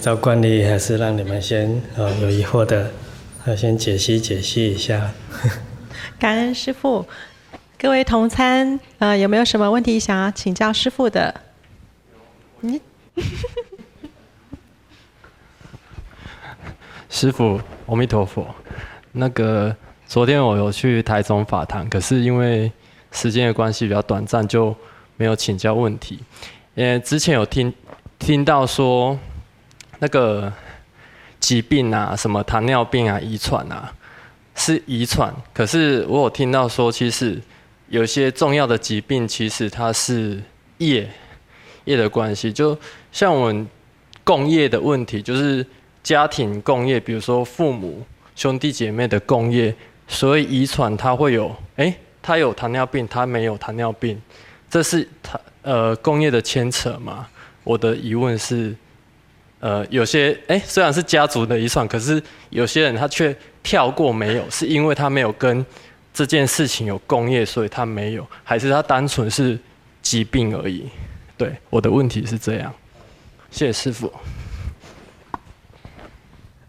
照惯例，还是让你们先呃有疑惑的，呃先解析解析一下。感恩师父，各位同参，呃有没有什么问题想要请教师父的？嗯，师父，阿弥陀佛。那个昨天我有去台中法堂，可是因为时间的关系比较短暂，就没有请教问题。因为之前有听听到说。那个疾病啊，什么糖尿病啊，遗传啊，是遗传。可是我有听到说，其实有些重要的疾病，其实它是业业的关系。就像我们共业的问题，就是家庭共业，比如说父母兄弟姐妹的共业，所以遗传它会有，哎，他有糖尿病，他没有糖尿病，这是他呃共业的牵扯嘛？我的疑问是。呃，有些哎，虽然是家族的遗传，可是有些人他却跳过没有，是因为他没有跟这件事情有共业，所以他没有，还是他单纯是疾病而已？对，我的问题是这样。谢谢师傅。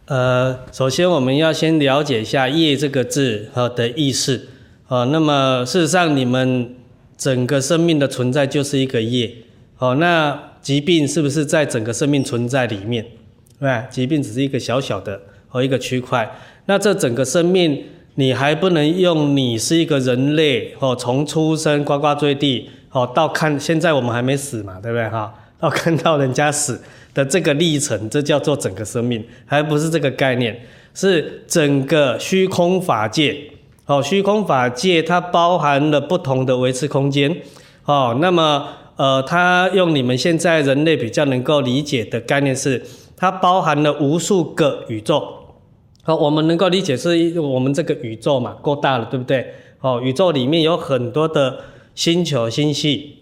呃，首先我们要先了解一下“业”这个字和的意思。哦，那么事实上，你们整个生命的存在就是一个业。哦，那。疾病是不是在整个生命存在里面？对？疾病只是一个小小的和一个区块。那这整个生命，你还不能用你是一个人类哦，从出生呱呱坠地哦，到看现在我们还没死嘛，对不对哈？到看到人家死的这个历程，这叫做整个生命，还不是这个概念，是整个虚空法界哦。虚空法界它包含了不同的维持空间哦，那么。呃，它用你们现在人类比较能够理解的概念是，它包含了无数个宇宙。好，我们能够理解是我们这个宇宙嘛，够大了，对不对？哦，宇宙里面有很多的星球星系，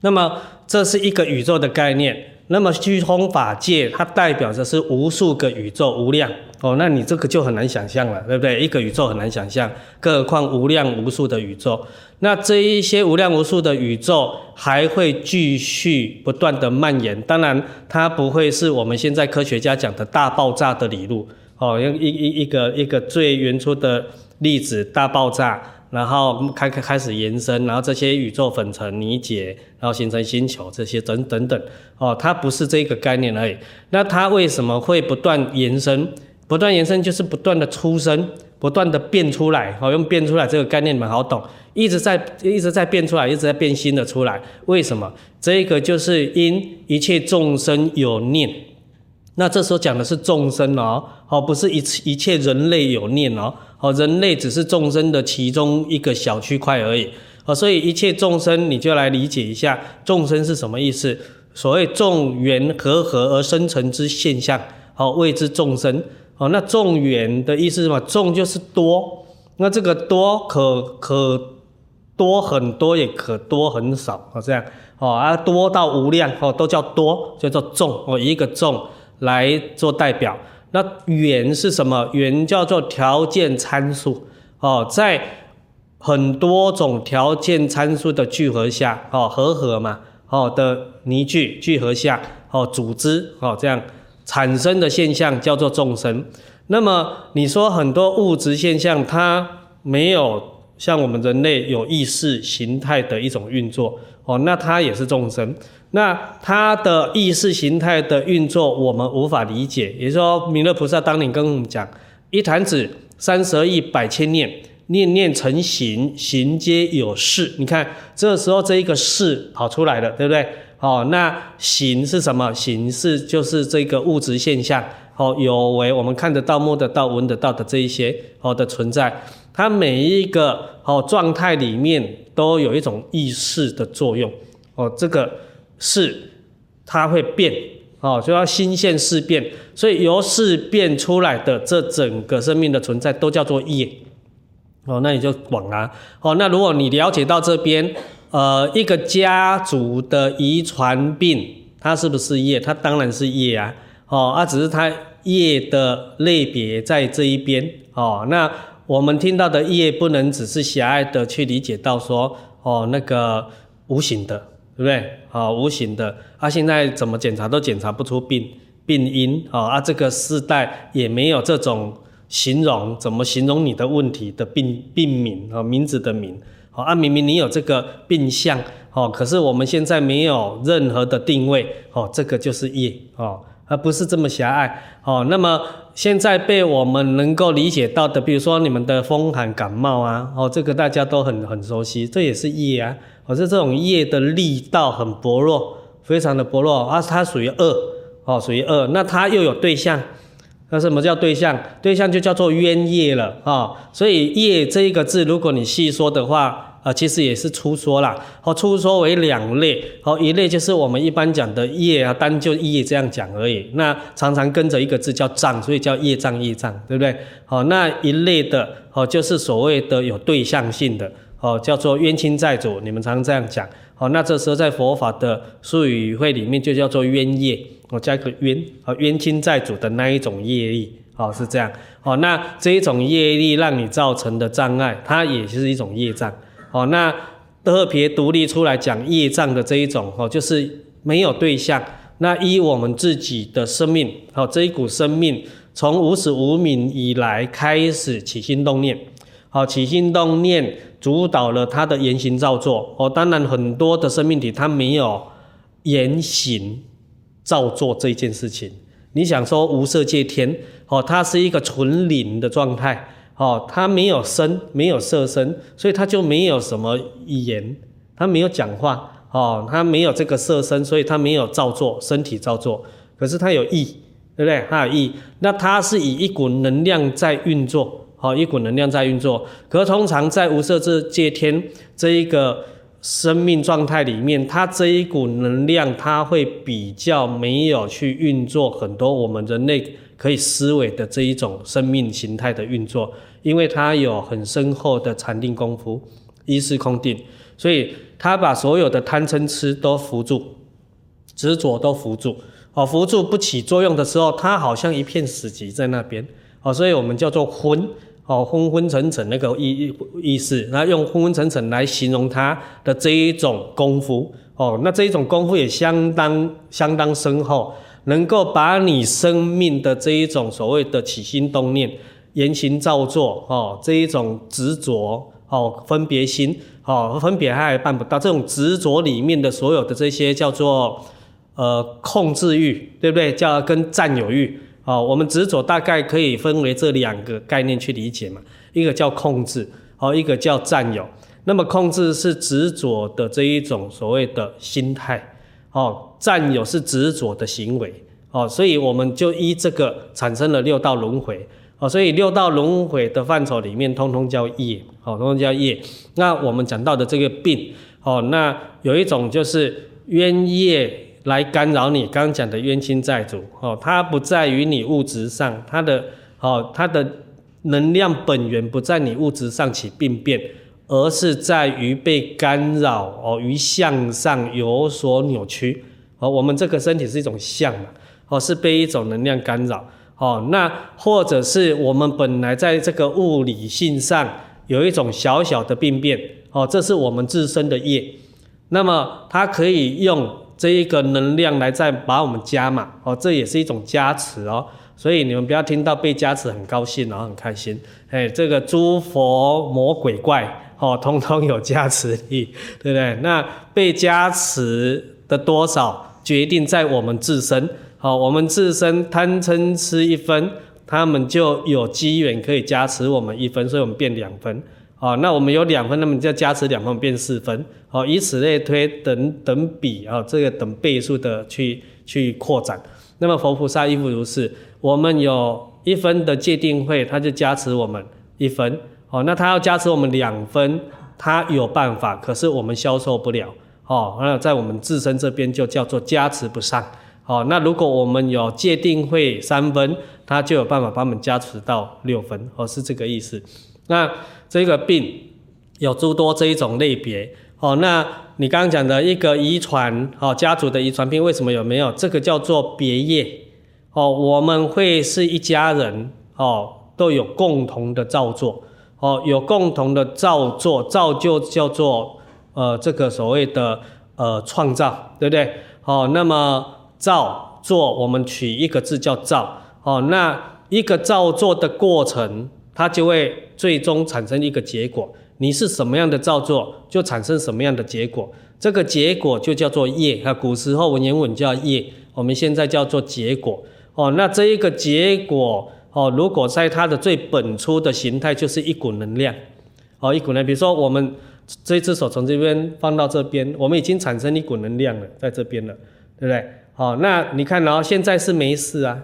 那么这是一个宇宙的概念。那么虚空法界，它代表着是无数个宇宙，无量哦。那你这个就很难想象了，对不对？一个宇宙很难想象，更何况无量无数的宇宙。那这一些无量无数的宇宙还会继续不断的蔓延。当然，它不会是我们现在科学家讲的大爆炸的理路哦，用一一一个一个最原初的粒子大爆炸。然后开开开始延伸，然后这些宇宙粉尘凝结，然后形成星球，这些等等等，哦，它不是这个概念而已。那它为什么会不断延伸？不断延伸就是不断的出生，不断的变出来。哦，用变出来这个概念你们好懂，一直在一直在变出来，一直在变新的出来。为什么？这个就是因一切众生有念。那这时候讲的是众生哦，哦，不是一一切人类有念哦。哦，人类只是众生的其中一个小区块而已。哦，所以一切众生，你就来理解一下众生是什么意思。所谓众缘和合而生成之现象，好，谓之众生。哦，那众缘的意思是什么？众就是多，那这个多可可多很多，也可多很少。哦，这样，哦啊，多到无量，哦，都叫多，叫做众。哦，一个众来做代表。那缘是什么？缘叫做条件参数哦，在很多种条件参数的聚合下，哦，和合嘛，哦的凝聚聚合下，哦组织哦这样产生的现象叫做众生。那么你说很多物质现象，它没有像我们人类有意识形态的一种运作，哦，那它也是众生。那他的意识形态的运作，我们无法理解。也就是说，弥勒菩萨当年跟我们讲：一弹指，三十二亿百千念，念念成形，形皆有事。你看，这时候这一个事跑出来了，对不对？哦，那形是什么？形是就是这个物质现象，哦，有为我们看得到、摸得到、闻得到的这一些哦的存在，它每一个哦状态里面都有一种意识的作用，哦，这个。是，它会变，哦，就要心现事变，所以由事变出来的这整个生命的存在都叫做业，哦，那你就广啊，哦，那如果你了解到这边，呃，一个家族的遗传病，它是不是业？它当然是业啊，哦，啊，只是它业的类别在这一边，哦，那我们听到的业不能只是狭隘的去理解到说，哦，那个无形的。对不对？好，无形的，啊，现在怎么检查都检查不出病，病因啊，啊，这个世代也没有这种形容，怎么形容你的问题的病病名啊，名字的名，啊，明明你有这个病相，哦，可是我们现在没有任何的定位，哦，这个就是业，哦，而不是这么狭隘，哦，那么现在被我们能够理解到的，比如说你们的风寒感冒啊，哦，这个大家都很很熟悉，这也是业啊，可是这种业的力道很薄弱，非常的薄弱，啊，它属于恶。哦，属于恶，那它又有对象，那什么叫对象？对象就叫做冤业了啊、所以业这一个字，如果你细说的话，啊、呃，其实也是粗说啦。哦，粗说为两类，哦，一类就是我们一般讲的业啊，单就业这样讲而已。那常常跟着一个字叫障，所以叫业障业障，对不对？好、哦，那一类的哦，就是所谓的有对象性的哦，叫做冤亲债主，你们常常这样讲。哦，那这时候在佛法的术语会里面就叫做冤业。我加一个冤，啊，冤亲债主的那一种业力，哦，是这样，哦，那这一种业力让你造成的障碍，它也是一种业障，哦，那特别独立出来讲业障的这一种，哦，就是没有对象，那依我们自己的生命，哦，这一股生命从无始无明以来开始起心动念，好，起心动念主导了他的言行造作，哦，当然很多的生命体它没有言行。造作这件事情，你想说无色界天，哦，它是一个纯灵的状态，哦，它没有声，没有色声，所以它就没有什么语言，它没有讲话，哦，它没有这个色声，所以它没有造作，身体造作，可是它有意，对不对？它有意，那它是以一股能量在运作，哦，一股能量在运作，可通常在无色这界天这一个。生命状态里面，它这一股能量，它会比较没有去运作很多我们人类可以思维的这一种生命形态的运作，因为它有很深厚的禅定功夫，一是空定，所以它把所有的贪嗔痴都扶住，执着都扶住，哦，扶住不起作用的时候，它好像一片死寂在那边，哦，所以我们叫做昏。哦，昏昏沉沉那个意意意思，那用昏昏沉沉来形容他的这一种功夫，哦，那这一种功夫也相当相当深厚，能够把你生命的这一种所谓的起心动念、言行造作，哦，这一种执着，哦，分别心，哦，分别还办不到，这种执着里面的所有的这些叫做呃控制欲，对不对？叫跟占有欲。哦，我们执着大概可以分为这两个概念去理解嘛，一个叫控制，哦，一个叫占有。那么控制是执着的这一种所谓的心态，哦，占有是执着的行为，哦，所以我们就依这个产生了六道轮回，哦，所以六道轮回的范畴里面，通通叫业，哦，通通叫业。那我们讲到的这个病，哦，那有一种就是冤业。来干扰你刚刚讲的冤亲债主哦，它不在于你物质上，它的哦，它的能量本源不在你物质上起病变，而是在于被干扰哦，于相上有所扭曲哦。我们这个身体是一种相嘛，哦，是被一种能量干扰哦。那或者是我们本来在这个物理性上有一种小小的病变哦，这是我们自身的业，那么它可以用。这一个能量来再把我们加码哦，这也是一种加持哦，所以你们不要听到被加持很高兴，然后很开心，哎，这个诸佛魔鬼怪哦，通通有加持力，对不对？那被加持的多少，决定在我们自身，好，我们自身贪嗔痴一分，他们就有机缘可以加持我们一分，所以我们变两分。哦，那我们有两分，那么就加持两分变四分，哦，以此类推，等等比啊，这个等倍数的去去扩展。那么佛菩萨亦复如是，我们有一分的戒定慧，他就加持我们一分，哦，那他要加持我们两分，他有办法，可是我们消受不了，哦，那在我们自身这边就叫做加持不上，哦，那如果我们有界定会三分，他就有办法把我们加持到六分，哦，是这个意思。那这个病有诸多这一种类别哦。那你刚刚讲的一个遗传哦，家族的遗传病为什么有没有？这个叫做别业哦。我们会是一家人哦，都有共同的造作哦，有共同的造作，造就叫做呃这个所谓的呃创造，对不对？哦，那么造造作，我们取一个字叫造哦。那一个造作的过程，它就会最终产生一个结果。你是什么样的造作，就产生什么样的结果。这个结果就叫做业。啊古时候文言文叫业，我们现在叫做结果。哦，那这一个结果，哦，如果在它的最本初的形态，就是一股能量。哦，一股能，比如说我们这只手从这边放到这边，我们已经产生一股能量了，在这边了，对不对？好，那你看，然后现在是没事啊。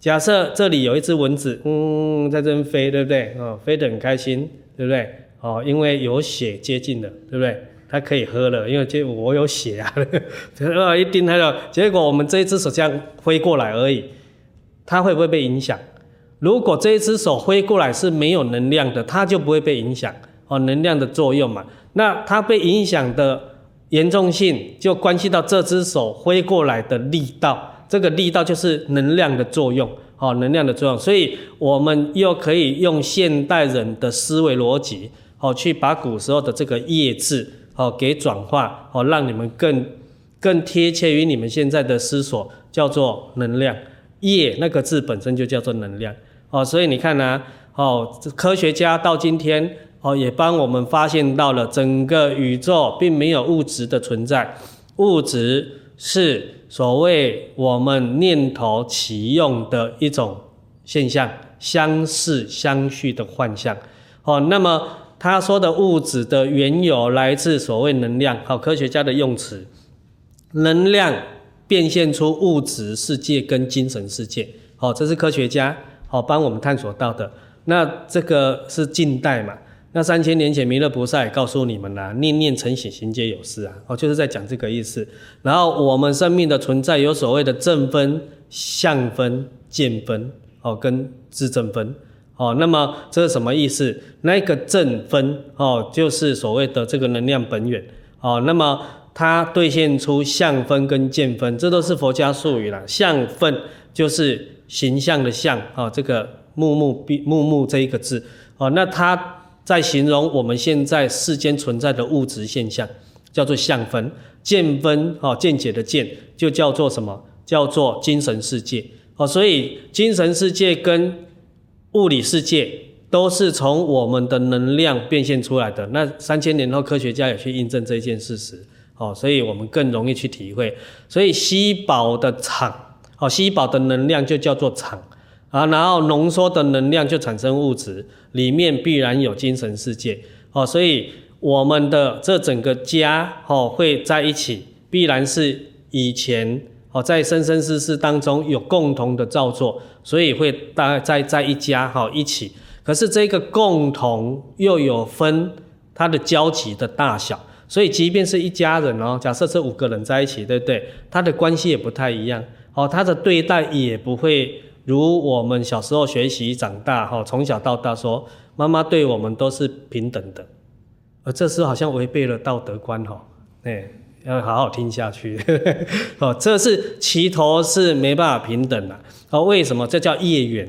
假设这里有一只蚊子，嗯，在这边飞，对不对？哦，飞得很开心，对不对？哦，因为有血接近了，对不对？它可以喝了，因为这我有血啊，呃，一叮它就，结果我们这一只手这样挥过来而已，它会不会被影响？如果这一只手挥过来是没有能量的，它就不会被影响哦，能量的作用嘛。那它被影响的严重性就关系到这只手挥过来的力道，这个力道就是能量的作用哦，能量的作用。所以我们又可以用现代人的思维逻辑。哦，去把古时候的这个业字哦给转化哦，让你们更更贴切于你们现在的思索，叫做能量。业那个字本身就叫做能量哦，所以你看呢、啊，哦，科学家到今天哦也帮我们发现到了整个宇宙并没有物质的存在，物质是所谓我们念头起用的一种现象，相似相续的幻象。哦，那么。他说的物质的缘由来自所谓能量，好，科学家的用词，能量变现出物质世界跟精神世界，好，这是科学家好帮我们探索到的。那这个是近代嘛？那三千年前弥勒菩萨也告诉你们啦，念念成形，行皆有事啊，哦，就是在讲这个意思。然后我们生命的存在有所谓的正分、相分、见分，哦，跟自正分。哦，那么这是什么意思？那个正分哦，就是所谓的这个能量本源哦。那么它兑现出相分跟见分，这都是佛家术语啦。相分就是形象的相啊，这个木木必木木这一个字哦。那它在形容我们现在世间存在的物质现象，叫做相分。见分哦，见解的见就叫做什么？叫做精神世界哦。所以精神世界跟物理世界都是从我们的能量变现出来的。那三千年后，科学家也去印证这件事实，哦，所以我们更容易去体会。所以稀薄的场，哦，稀薄的能量就叫做场啊，然后浓缩的能量就产生物质，里面必然有精神世界，哦，所以我们的这整个家，哦，会在一起，必然是以前。哦，在生生世世当中有共同的造作，所以会大在在一家哈一起。可是这个共同又有分它的交集的大小，所以即便是一家人哦，假设是五个人在一起，对不对？他的关系也不太一样哦，他的对待也不会如我们小时候学习长大哈，从小到大说妈妈对我们都是平等的，而这是好像违背了道德观哈，哎。要好好听下去，哦，这是齐头是没办法平等的，哦，为什么？这叫业缘。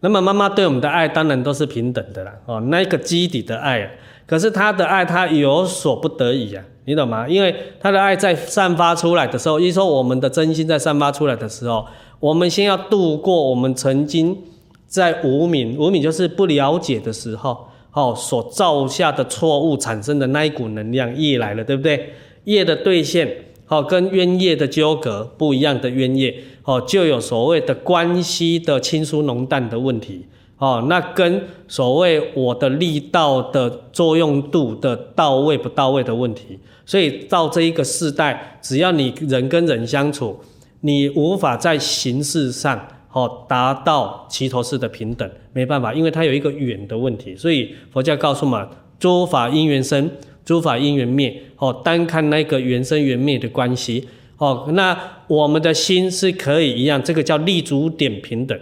那么妈妈对我们的爱当然都是平等的啦，哦，那个基底的爱，可是她的爱她有所不得已啊，你懂吗？因为她的爱在散发出来的时候，一说我们的真心在散发出来的时候，我们先要度过我们曾经在无明，无明就是不了解的时候，哦，所造下的错误产生的那一股能量业来了，对不对？业的兑现，好，跟冤业的纠葛不一样的冤业，哦，就有所谓的关系的亲疏浓淡的问题，哦，那跟所谓我的力道的作用度的到位不到位的问题，所以到这一个世代，只要你人跟人相处，你无法在形式上，哦，达到齐头式的平等，没办法，因为它有一个远的问题，所以佛教告诉我们，诸法因缘生。诸法因缘灭，哦，单看那个缘生缘灭的关系，哦，那我们的心是可以一样，这个叫立足点平等。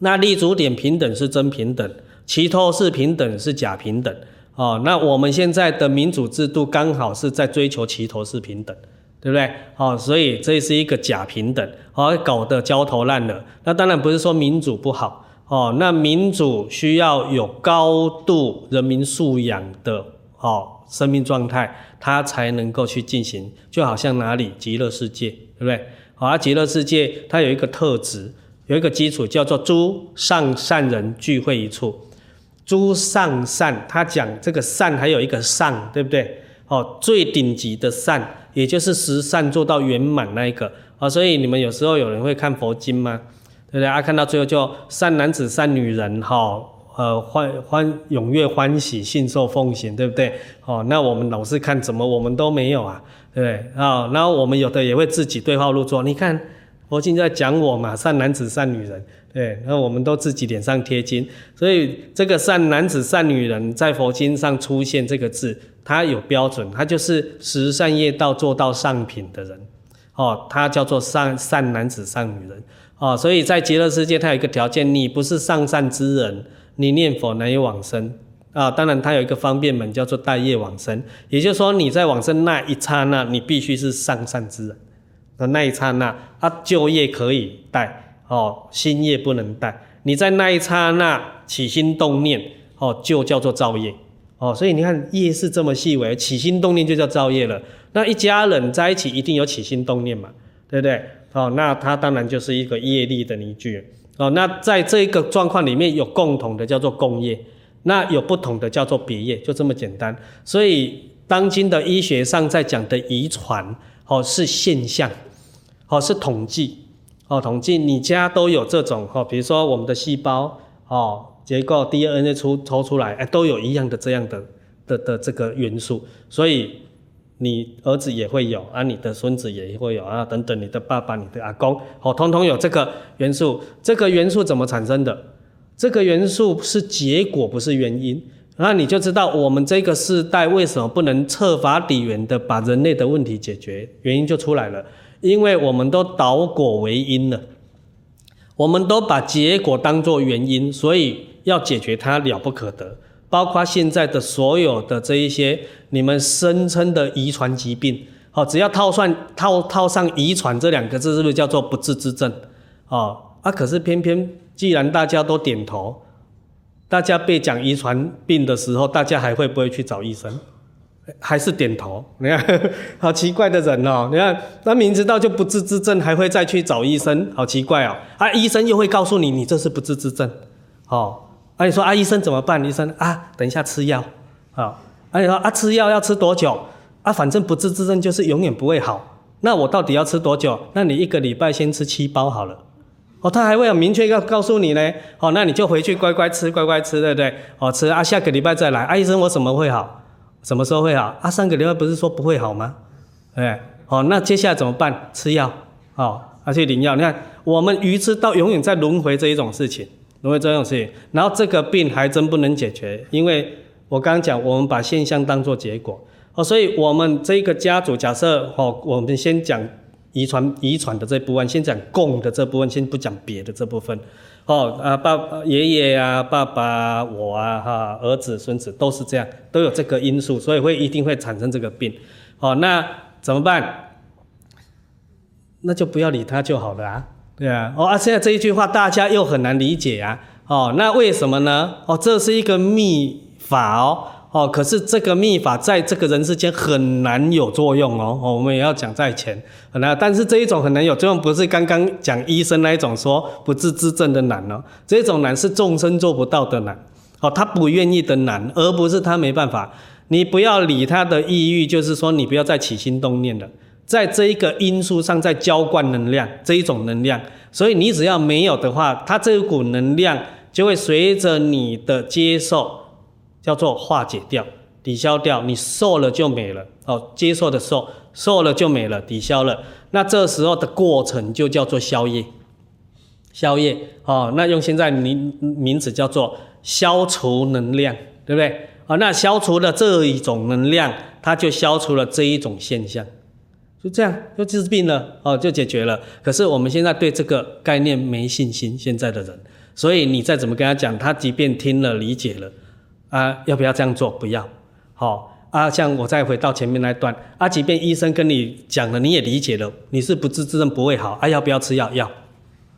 那立足点平等是真平等，齐头是平等是假平等，哦，那我们现在的民主制度刚好是在追求齐头是平等，对不对？哦，所以这是一个假平等，哦，搞得焦头烂额。那当然不是说民主不好，哦，那民主需要有高度人民素养的。哦生命状态，它才能够去进行。就好像哪里极乐世界，对不对？好，啊，极乐世界它有一个特质，有一个基础叫做诸上善人聚会一处。诸上善，他讲这个善还有一个上，对不对？哦，最顶级的善，也就是十善做到圆满那一个。啊，所以你们有时候有人会看佛经吗？对不对？啊，看到最后就善男子、善女人，哈，呃，欢欢踊跃欢喜，信受奉行，对不对？哦，那我们老是看怎么我们都没有啊，对不对？啊，然后我们有的也会自己对号入座，你看佛经在讲我嘛，善男子、善女人。对，那我们都自己脸上贴金，所以这个善男子、善女人在佛经上出现这个字，他有标准，他就是十善业道做到上品的人，哦，他叫做善善男子、善女人，哦，所以在极乐世界，它有一个条件，你不是上善之人，你念佛难以往生啊。当然，他有一个方便门，叫做待业往生，也就是说你在往生那一刹那，你必须是上善之人的那一刹那，啊，旧业可以带。哦，新业不能带。你在那一刹那起心动念，哦，就叫做造业。哦，所以你看业是这么细微，起心动念就叫造业了。那一家人在一起一定有起心动念嘛，对不对？哦，那它当然就是一个业力的凝聚。哦，那在这个状况里面有共同的叫做共业，那有不同的叫做别业，就这么简单。所以当今的医学上在讲的遗传，哦，是现象，哦，是统计。哦，统计你家都有这种哦，比如说我们的细胞哦，结构 DNA 出抽出来，哎，都有一样的这样的的的这个元素，所以你儿子也会有啊，你的孙子也会有啊，等等，你的爸爸、你的阿公，哦，通通有这个元素。这个元素怎么产生的？这个元素是结果，不是原因。那你就知道我们这个世代为什么不能彻法底源的把人类的问题解决，原因就出来了。因为我们都倒果为因了，我们都把结果当作原因，所以要解决它了不可得。包括现在的所有的这一些你们声称的遗传疾病，好，只要套算套套上遗传这两个字，是不是叫做不治之症？哦，啊，可是偏偏既然大家都点头，大家被讲遗传病的时候，大家还会不会去找医生？还是点头，你看，好奇怪的人哦。你看，他明知道就不治之症，还会再去找医生，好奇怪哦。啊，医生又会告诉你，你这是不治之症，哦。啊，你说啊，医生怎么办？医生啊，等一下吃药，啊。啊，你说啊，吃药要吃多久？啊，反正不治之症就是永远不会好。那我到底要吃多久？那你一个礼拜先吃七包好了。哦，他还会有明确要告诉你呢。哦，那你就回去乖乖吃，乖乖吃，对不对？哦，吃啊，下个礼拜再来。啊，医生，我怎么会好？什么时候会好？啊，上个礼拜不是说不会好吗？哎，好，那接下来怎么办？吃药，哦，而且领药。你看，我们愚痴到永远在轮回这一种事情，轮回这种事情。然后这个病还真不能解决，因为我刚刚讲，我们把现象当作结果。哦，所以我们这个家族，假设哦，我们先讲遗传遗传的这部分，先讲共的这部分，先不讲别的这部分。哦，啊，爸爸、爷爷啊，爸爸，我啊，哈，儿子、孙子都是这样，都有这个因素，所以会一定会产生这个病。哦，那怎么办？那就不要理他就好了啊，对啊。哦，啊，现在这一句话大家又很难理解啊。哦，那为什么呢？哦，这是一个秘法哦。哦，可是这个秘法在这个人世间很难有作用哦。哦，我们也要讲在前，很难。但是这一种很难有作用，不是刚刚讲医生那一种说不治之症的难哦。这种难是众生做不到的难。哦，他不愿意的难，而不是他没办法。你不要理他的意欲，就是说你不要再起心动念了，在这一个因素上在浇灌能量，这一种能量。所以你只要没有的话，它这一股能量就会随着你的接受。叫做化解掉、抵消掉，你受了就没了哦。接受的受，受了就没了，抵消了。那这时候的过程就叫做消业，消业哦。那用现在名名字叫做消除能量，对不对？哦，那消除了这一种能量，它就消除了这一种现象，就这样就治病了哦，就解决了。可是我们现在对这个概念没信心，现在的人，所以你再怎么跟他讲，他即便听了理解了。啊，要不要这样做？不要，好、啊。像我再回到前面那段，啊，即便医生跟你讲了，你也理解了，你是不治之症不会好，啊，要不要吃药？要。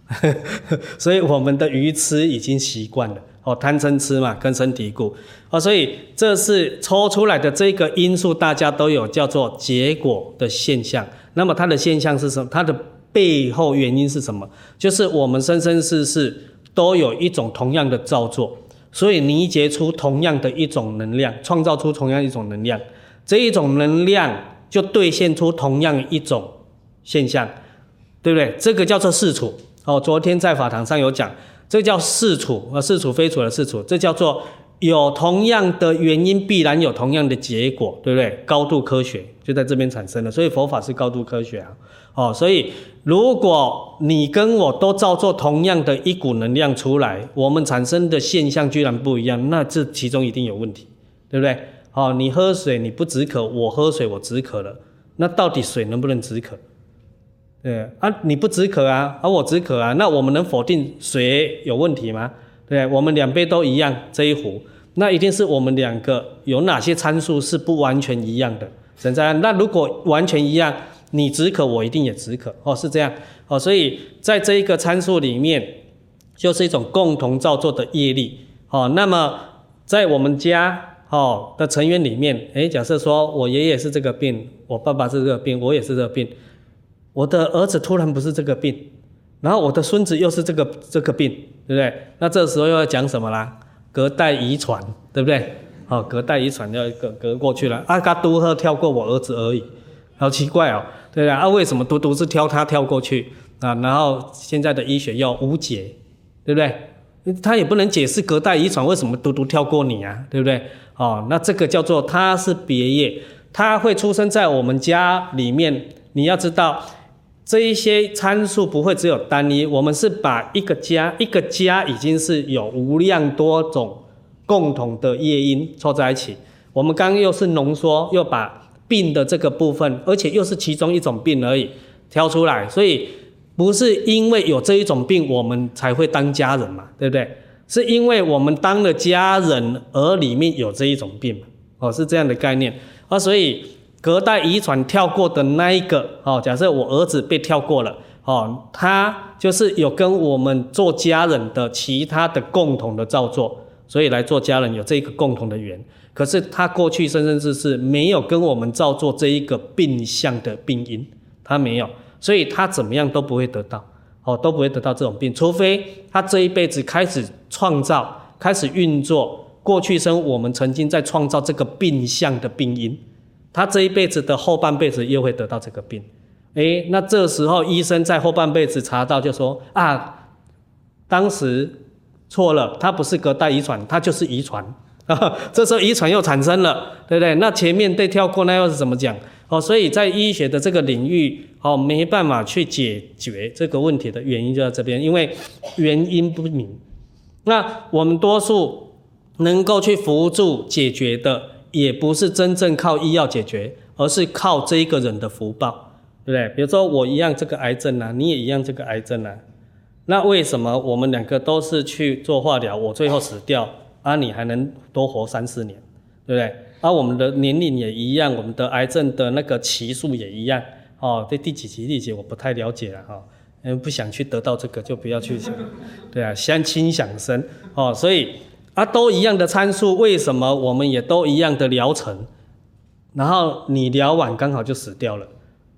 所以我们的愚痴已经习惯了，哦，贪嗔痴嘛，根深蒂固。哦，所以这是抽出来的这个因素，大家都有叫做结果的现象。那么它的现象是什么？它的背后原因是什么？就是我们生生世世都有一种同样的造作，所以凝结出同样的一种能量，创造出同样一种能量，这一种能量就兑现出同样一种现象，对不对？这个叫做事处。哦，昨天在法堂上有讲，这叫是处，呃，事处非处的事处，这叫做。有同样的原因，必然有同样的结果，对不对？高度科学就在这边产生了，所以佛法是高度科学啊。哦，所以如果你跟我都造作同样的一股能量出来，我们产生的现象居然不一样，那这其中一定有问题，对不对？哦，你喝水你不止渴，我喝水我止渴了，那到底水能不能止渴？对啊，你不止渴啊，而、我止渴啊，那我们能否定水有问题吗？对，我们两杯都一样，这一壶。那一定是我们两个有哪些参数是不完全一样的，怎这样？那如果完全一样，你止渴，我一定也止渴，哦，是这样，哦，所以在这一个参数里面，就是一种共同造作的业力，哦，那么在我们家，哦的成员里面，诶，假设说我爷爷是这个病，我爸爸是这个病，我也是这个病，我的儿子突然不是这个病，然后我的孙子又是这个这个病，对不对？那这时候又要讲什么啦？隔代遗传，对不对？好，隔代遗传要隔隔过去了。阿嘎都赫跳过我儿子而已，好奇怪哦，对啊，啊，为什么独独是挑他跳过去啊？然后现在的医学又无解，对不对？他也不能解释隔代遗传为什么独独跳过你啊，对不对？哦，那这个叫做他是别业，他会出生在我们家里面。你要知道。这一些参数不会只有单一，我们是把一个家，一个家已经是有无量多种共同的业因凑在一起。我们刚又是浓缩，又把病的这个部分，而且又是其中一种病而已挑出来，所以不是因为有这一种病我们才会当家人嘛，对不对？是因为我们当了家人而里面有这一种病嘛，哦，是这样的概念啊，所以。隔代遗传跳过的那一个，哦，假设我儿子被跳过了，哦，他就是有跟我们做家人的其他的共同的造作，所以来做家人有这个共同的缘。可是他过去生生世世没有跟我们造作这一个病相的病因，他没有，所以他怎么样都不会得到，哦，都不会得到这种病，除非他这一辈子开始创造，开始运作过去生我们曾经在创造这个病相的病因。他这一辈子的后半辈子又会得到这个病，诶，那这时候医生在后半辈子查到就说啊，当时错了，他不是隔代遗传，他就是遗传，这时候遗传又产生了，对不对？那前面被跳过，那又是怎么讲？哦，所以在医学的这个领域，哦，没办法去解决这个问题的原因就在这边，因为原因不明。那我们多数能够去辅助解决的。也不是真正靠医药解决，而是靠这一个人的福报，对不对？比如说我一样这个癌症啊，你也一样这个癌症啊，那为什么我们两个都是去做化疗，我最后死掉，啊，你还能多活三四年，对不对？而、啊、我们的年龄也一样，我们的癌症的那个期数也一样，哦，这第几期第几我不太了解了哈，嗯，不想去得到这个就不要去想，对啊，相亲想生，哦，所以。啊，都一样的参数，为什么我们也都一样的疗程？然后你疗完刚好就死掉了，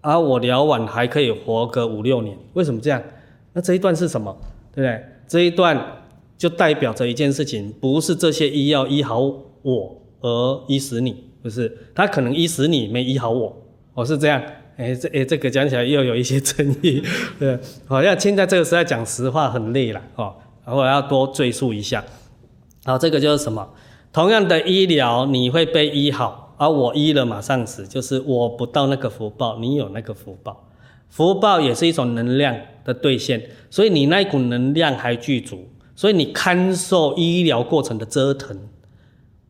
而我疗完还可以活个五六年，为什么这样？那这一段是什么？对不对？这一段就代表着一件事情，不是这些医药医好我而医死你，不是，他可能医死你没医好我，我是这样。哎，这哎这个讲起来又有一些争议，对，好像现在这个时代讲实话很累了哦，我要多赘述一下。好，这个就是什么？同样的医疗，你会被医好，而我医了马上死，就是我不到那个福报，你有那个福报。福报也是一种能量的兑现，所以你那股能量还具足，所以你堪受医疗过程的折腾。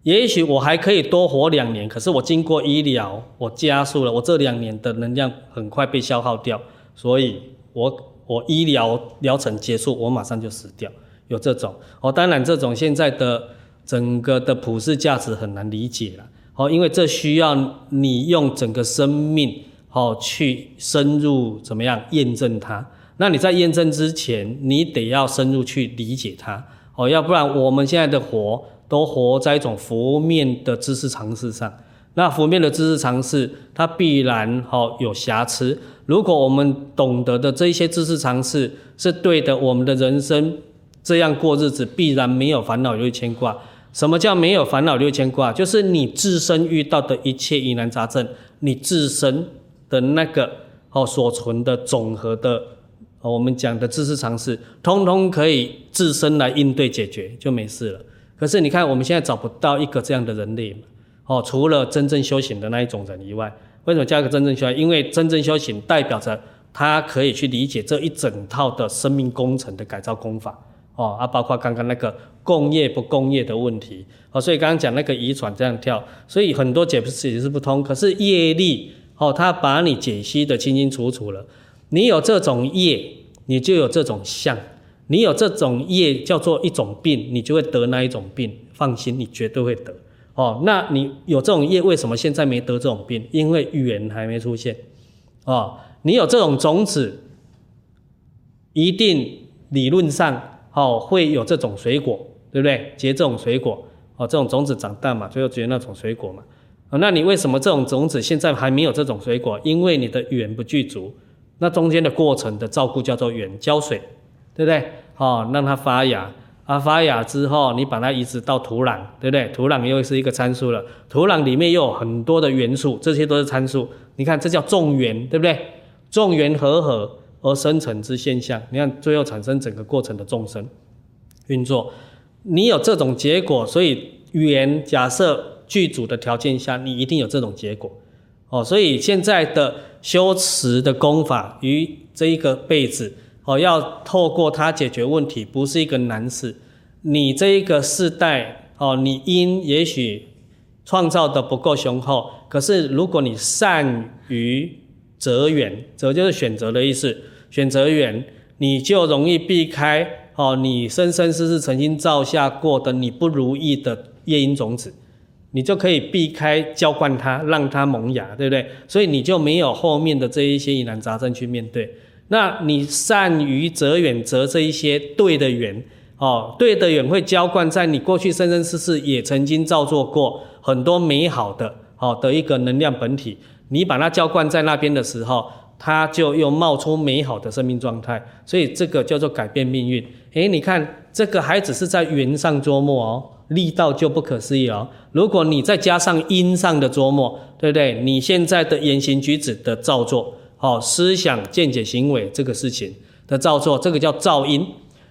也许我还可以多活两年，可是我经过医疗，我加速了，我这两年的能量很快被消耗掉，所以我我医疗疗程结束，我马上就死掉。有这种哦，当然这种现在的整个的普世价值很难理解了哦，因为这需要你用整个生命哦去深入怎么样验证它。那你在验证之前，你得要深入去理解它哦，要不然我们现在的活都活在一种浮面的知识常识上。那浮面的知识常识，它必然好有瑕疵。如果我们懂得的这一些知识常识是对的，我们的人生这样过日子，必然没有烦恼，没有牵挂。什么叫没有烦恼，没有牵挂？就是你自身遇到的一切疑难杂症，你自身的那个哦所存的总和的，我们讲的知识常识，通通可以自身来应对解决，就没事了。可是你看，我们现在找不到一个这样的人类。哦，除了真正修行的那一种人以外，为什么加个真正修行？因为真正修行代表着他可以去理解这一整套的生命工程的改造功法。哦，啊，包括刚刚那个共业不共业的问题。哦，所以刚刚讲那个遗传这样跳，所以很多解释也是不通。可是业力，哦，他把你解析得清清楚楚了。你有这种业，你就有这种相。你有这种业叫做一种病，你就会得那一种病。放心，你绝对会得。哦，那你有这种业，为什么现在没得这种病？因为缘还没出现。哦，你有这种种子，一定理论上哦会有这种水果，对不对？结这种水果，哦，这种种子长大嘛，最后结那种水果嘛。哦，那你为什么这种种子现在还没有这种水果？因为你的缘不具足。那中间的过程的照顾叫做缘，浇水，对不对？哦，让它发芽。啊，发芽之后，你把它移植到土壤，对不对？土壤又是一个参数了。土壤里面又有很多的元素，这些都是参数。你看，这叫种缘，对不对？种缘和合而生成之现象。你看，最后产生整个过程的众生运作。你有这种结果，所以缘假设具足的条件下，你一定有这种结果。哦，所以现在的修持的功法于这一个辈子。哦，要透过它解决问题，不是一个难事。你这一个世代，哦，你因也许创造的不够雄厚，可是如果你善于择缘，择就是选择的意思，选择远，你就容易避开哦，你生生世世曾经造下过的你不如意的业因种子，你就可以避开浇灌它，让它萌芽，对不对？所以你就没有后面的这一些疑难杂症去面对。那你善于择远，择这一些对的缘，哦，对的缘会浇灌在你过去生生世世也曾经造作过很多美好的，哦的一个能量本体，你把它浇灌在那边的时候，他就又冒出美好的生命状态，所以这个叫做改变命运。诶，你看这个还只是在缘上琢磨哦，力道就不可思议哦。如果你再加上因上的琢磨，对不对？你现在的言行举止的造作。哦，思想、见解、行为这个事情的造作，这个叫造因。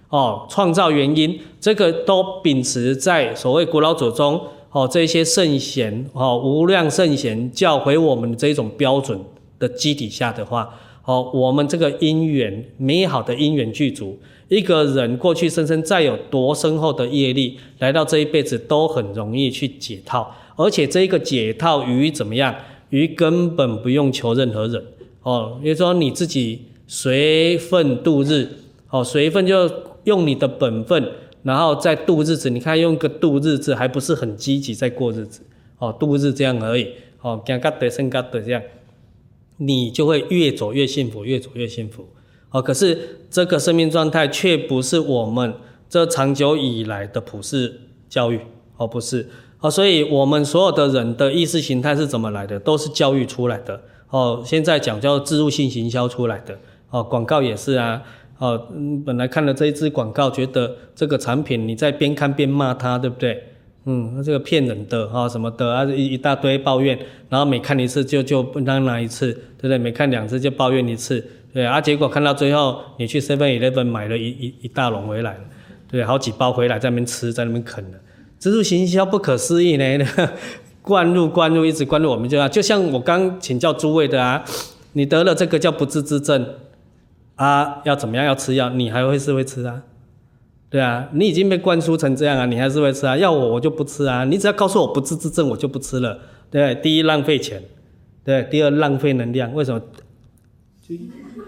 哦，创造原因，这个都秉持在所谓古老祖宗哦这些圣贤哦无量圣贤教诲我们这种标准的基底下的话，哦，我们这个因缘美好的因缘具足，一个人过去生生再有多深厚的业力，来到这一辈子都很容易去解套，而且这一个解套于怎么样？于根本不用求任何人。哦，比如说你自己随份度日，哦，随份就用你的本分，然后再度日子。你看用个度日子，还不是很积极在过日子，哦，度日这样而已，哦，讲嘎得生嘎得这样，你就会越走越幸福，越走越幸福。哦，可是这个生命状态却不是我们这长久以来的普世教育，哦，不是，哦，所以我们所有的人的意识形态是怎么来的？都是教育出来的。哦，现在讲叫自入性行销出来的哦，广告也是啊。哦，本来看了这一支广告，觉得这个产品，你在边看边骂它，对不对？嗯，这个骗人的啊、什么的啊，一一大堆抱怨，然后每看一次就就不让拿一次，对不对？每看两次就抱怨一次，对啊。结果看到最后，你去 Seven Eleven 买了一一一大笼回来，对，好几包回来在那边吃，在那边啃的，置入行销不可思议呢。灌入灌入，一直灌入，我们就要就像我刚请教诸位的啊，你得了这个叫不治之症啊，要怎么样？要吃药，你还会是会吃啊？对啊，你已经被灌输成这样啊，你还是会吃啊？要我我就不吃啊，你只要告诉我不治之症，我就不吃了。对，第一浪费钱，对，第二浪费能量，为什么？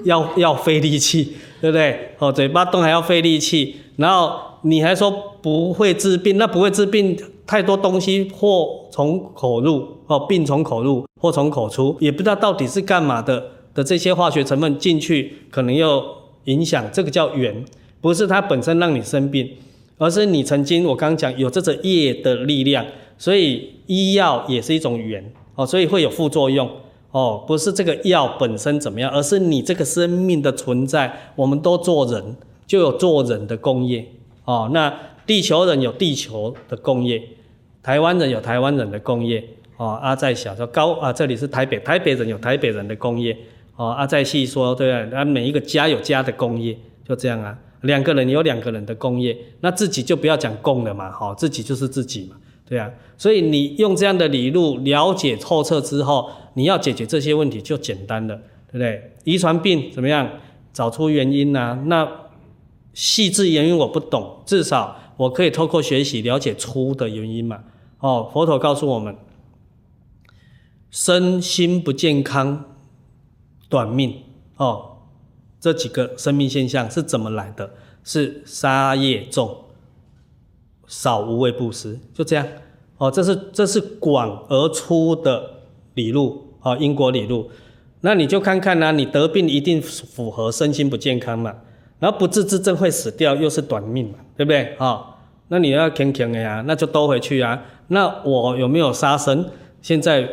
要要费力气，对不对？哦，嘴巴动还要费力气，然后你还说不会治病，那不会治病。太多东西祸从口入哦，病从口入，祸从口出，也不知道到底是干嘛的的这些化学成分进去，可能又影响，这个叫缘，不是它本身让你生病，而是你曾经我刚刚讲有这个业的力量，所以医药也是一种缘哦，所以会有副作用哦，不是这个药本身怎么样，而是你这个生命的存在，我们都做人，就有做人的工业哦。那地球人有地球的工业，台湾人有台湾人的工业哦。阿在小说高啊，这里是台北，台北人有台北人的工业哦。阿在细说对啊，那每一个家有家的工业，就这样啊。两个人有两个人的工业，那自己就不要讲共了嘛，好，自己就是自己嘛，对啊。所以你用这样的理路了解透彻之后，你要解决这些问题就简单了，对不对？遗传病怎么样？找出原因呐、啊？那细致原因我不懂，至少我可以透过学习了解出的原因嘛。哦，佛陀告诉我们，身心不健康，短命哦。这几个生命现象是怎么来的？是杀业重，少无畏布施，就这样。哦，这是这是广而粗的理路，哦，因果理路。那你就看看呢、你得病一定符合身心不健康嘛，然后不治之症会死掉，又是短命嘛，对不对？哦，那你要轻轻的呀，那就兜回去啊。那我有没有杀生？现在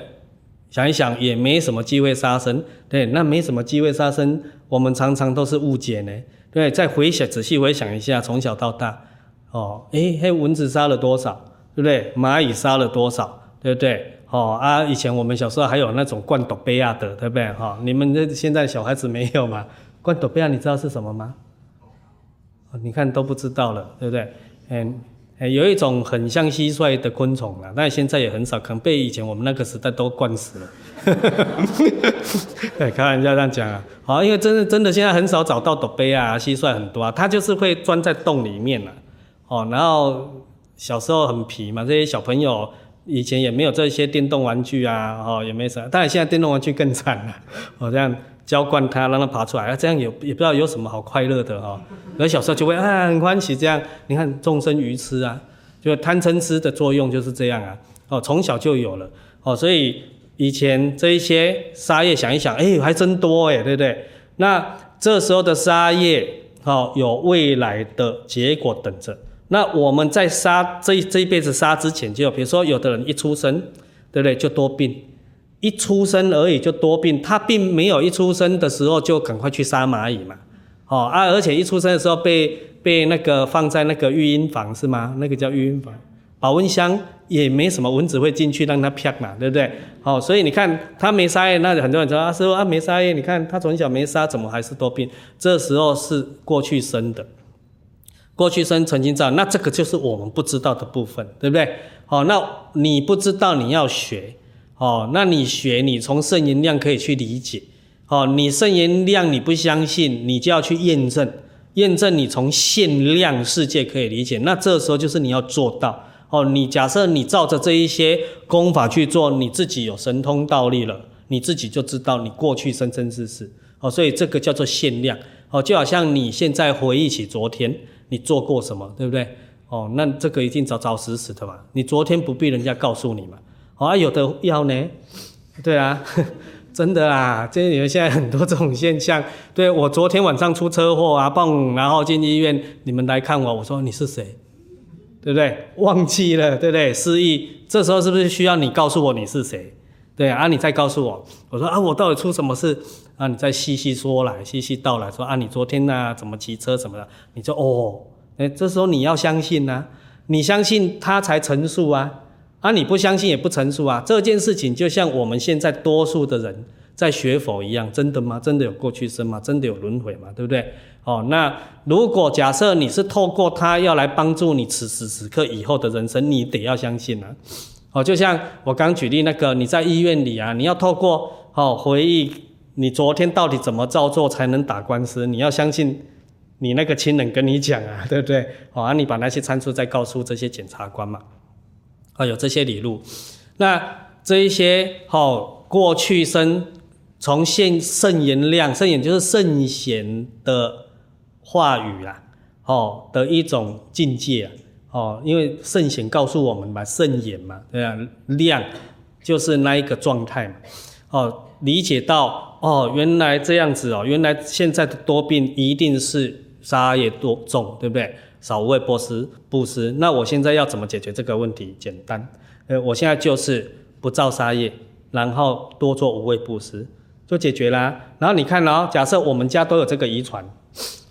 想一想，也没什么机会杀生，对，那没什么机会杀生。我们常常都是误解呢，对，再回想仔细回想一下，从小到大，哦，诶，嘿，蚊子杀了多少，对不对？蚂蚁杀了多少，对不对？哦啊，以前我们小时候还有那种灌斗贝亚的，对不对？哈、哦，你们这现在小孩子没有吗？灌斗贝亚，你知道是什么吗？你看都不知道了，对不对？嗯。哎，有一种很像蟋蟀的昆虫啊，但现在也很少，可能被以前我们那个时代都灌死了。对，开玩笑这样讲啊，好，因为真的真的现在很少找到斗杯啊，蟋蟀很多啊，它就是会钻在洞里面了。哦，然后小时候很皮嘛，这些小朋友以前也没有这些电动玩具啊，哦，也没啥，但是现在电动玩具更惨了，哦，这样。浇灌它，让它爬出来，啊，这样也也不知道有什么好快乐的哈。而小时候就会啊很欢喜这样，你看众生愚痴啊，就贪嗔痴的作用就是这样啊。哦，从小就有了哦，所以以前这一些沙业想一想，哎，还真多哎，对不对？那这时候的沙业，哦，有未来的结果等着。那我们在杀这这一辈子杀之前，就比如说有的人一出生，对不对，就多病。一出生而已就多病，他并没有一出生的时候就赶快去杀蚂蚁嘛，哦啊，而且一出生的时候被被那个放在那个育婴房是吗？那个叫育婴房，保温箱也没什么蚊子会进去让它啪嘛，对不对？哦，所以你看他没杀，那很多人说啊师父啊没杀，你看他从小没杀，怎么还是多病？这时候是过去生的，过去生曾经造，那这个就是我们不知道的部分，对不对？好，那你不知道你要学。哦，那你学，你从圣言量可以去理解。哦，你圣言量你不相信，你就要去验证，验证你从限量世界可以理解。那这时候就是你要做到。哦，你假设你照着这一些功法去做，你自己有神通道力了，你自己就知道你过去生生世世。哦，所以这个叫做限量。哦，就好像你现在回忆起昨天你做过什么，对不对？哦，那这个一定找找死死的嘛。你昨天不必人家告诉你嘛。啊，有的要呢，对啊，真的啊，这你们现在很多这种现象。对，我昨天晚上出车祸啊，蹦，然后进医院，你们来看我，我说你是谁？对不对？忘记了，对不对？失忆，这时候是不是需要你告诉我你是谁？对啊，你再告诉我，我说啊，我到底出什么事？啊，你再细细说来，细细道来说啊，你昨天啊怎么骑车什么的？你就哦，哎，这时候你要相信啊，你相信他才陈述啊。啊，你不相信也不成熟啊！这件事情就像我们现在多数的人在学佛一样，真的吗？真的有过去生吗？真的有轮回吗？对不对？哦，那如果假设你是透过他要来帮助你此时此刻以后的人生，你得要相信啊！哦，就像我刚举例那个，你在医院里啊，你要透过哦回忆你昨天到底怎么照做才能打官司，你要相信你那个亲人跟你讲啊，对不对？哦，啊，你把那些参数再告诉这些检察官嘛。啊，有这些理路，那这一些哦过去生从现圣言量，圣言就是圣贤的话语啦，哦的一种境界啊，哦，因为圣贤告诉我们嘛，圣言嘛，对啊，量就是那一个状态嘛，哦，理解到哦，原来这样子哦，原来现在的多病一定是杀业多重，对不对？少无畏布施布施。那我现在要怎么解决这个问题？简单，呃，我现在就是不造杀业，然后多做无畏布施，就解决啦。然后你看哦，假设我们家都有这个遗传，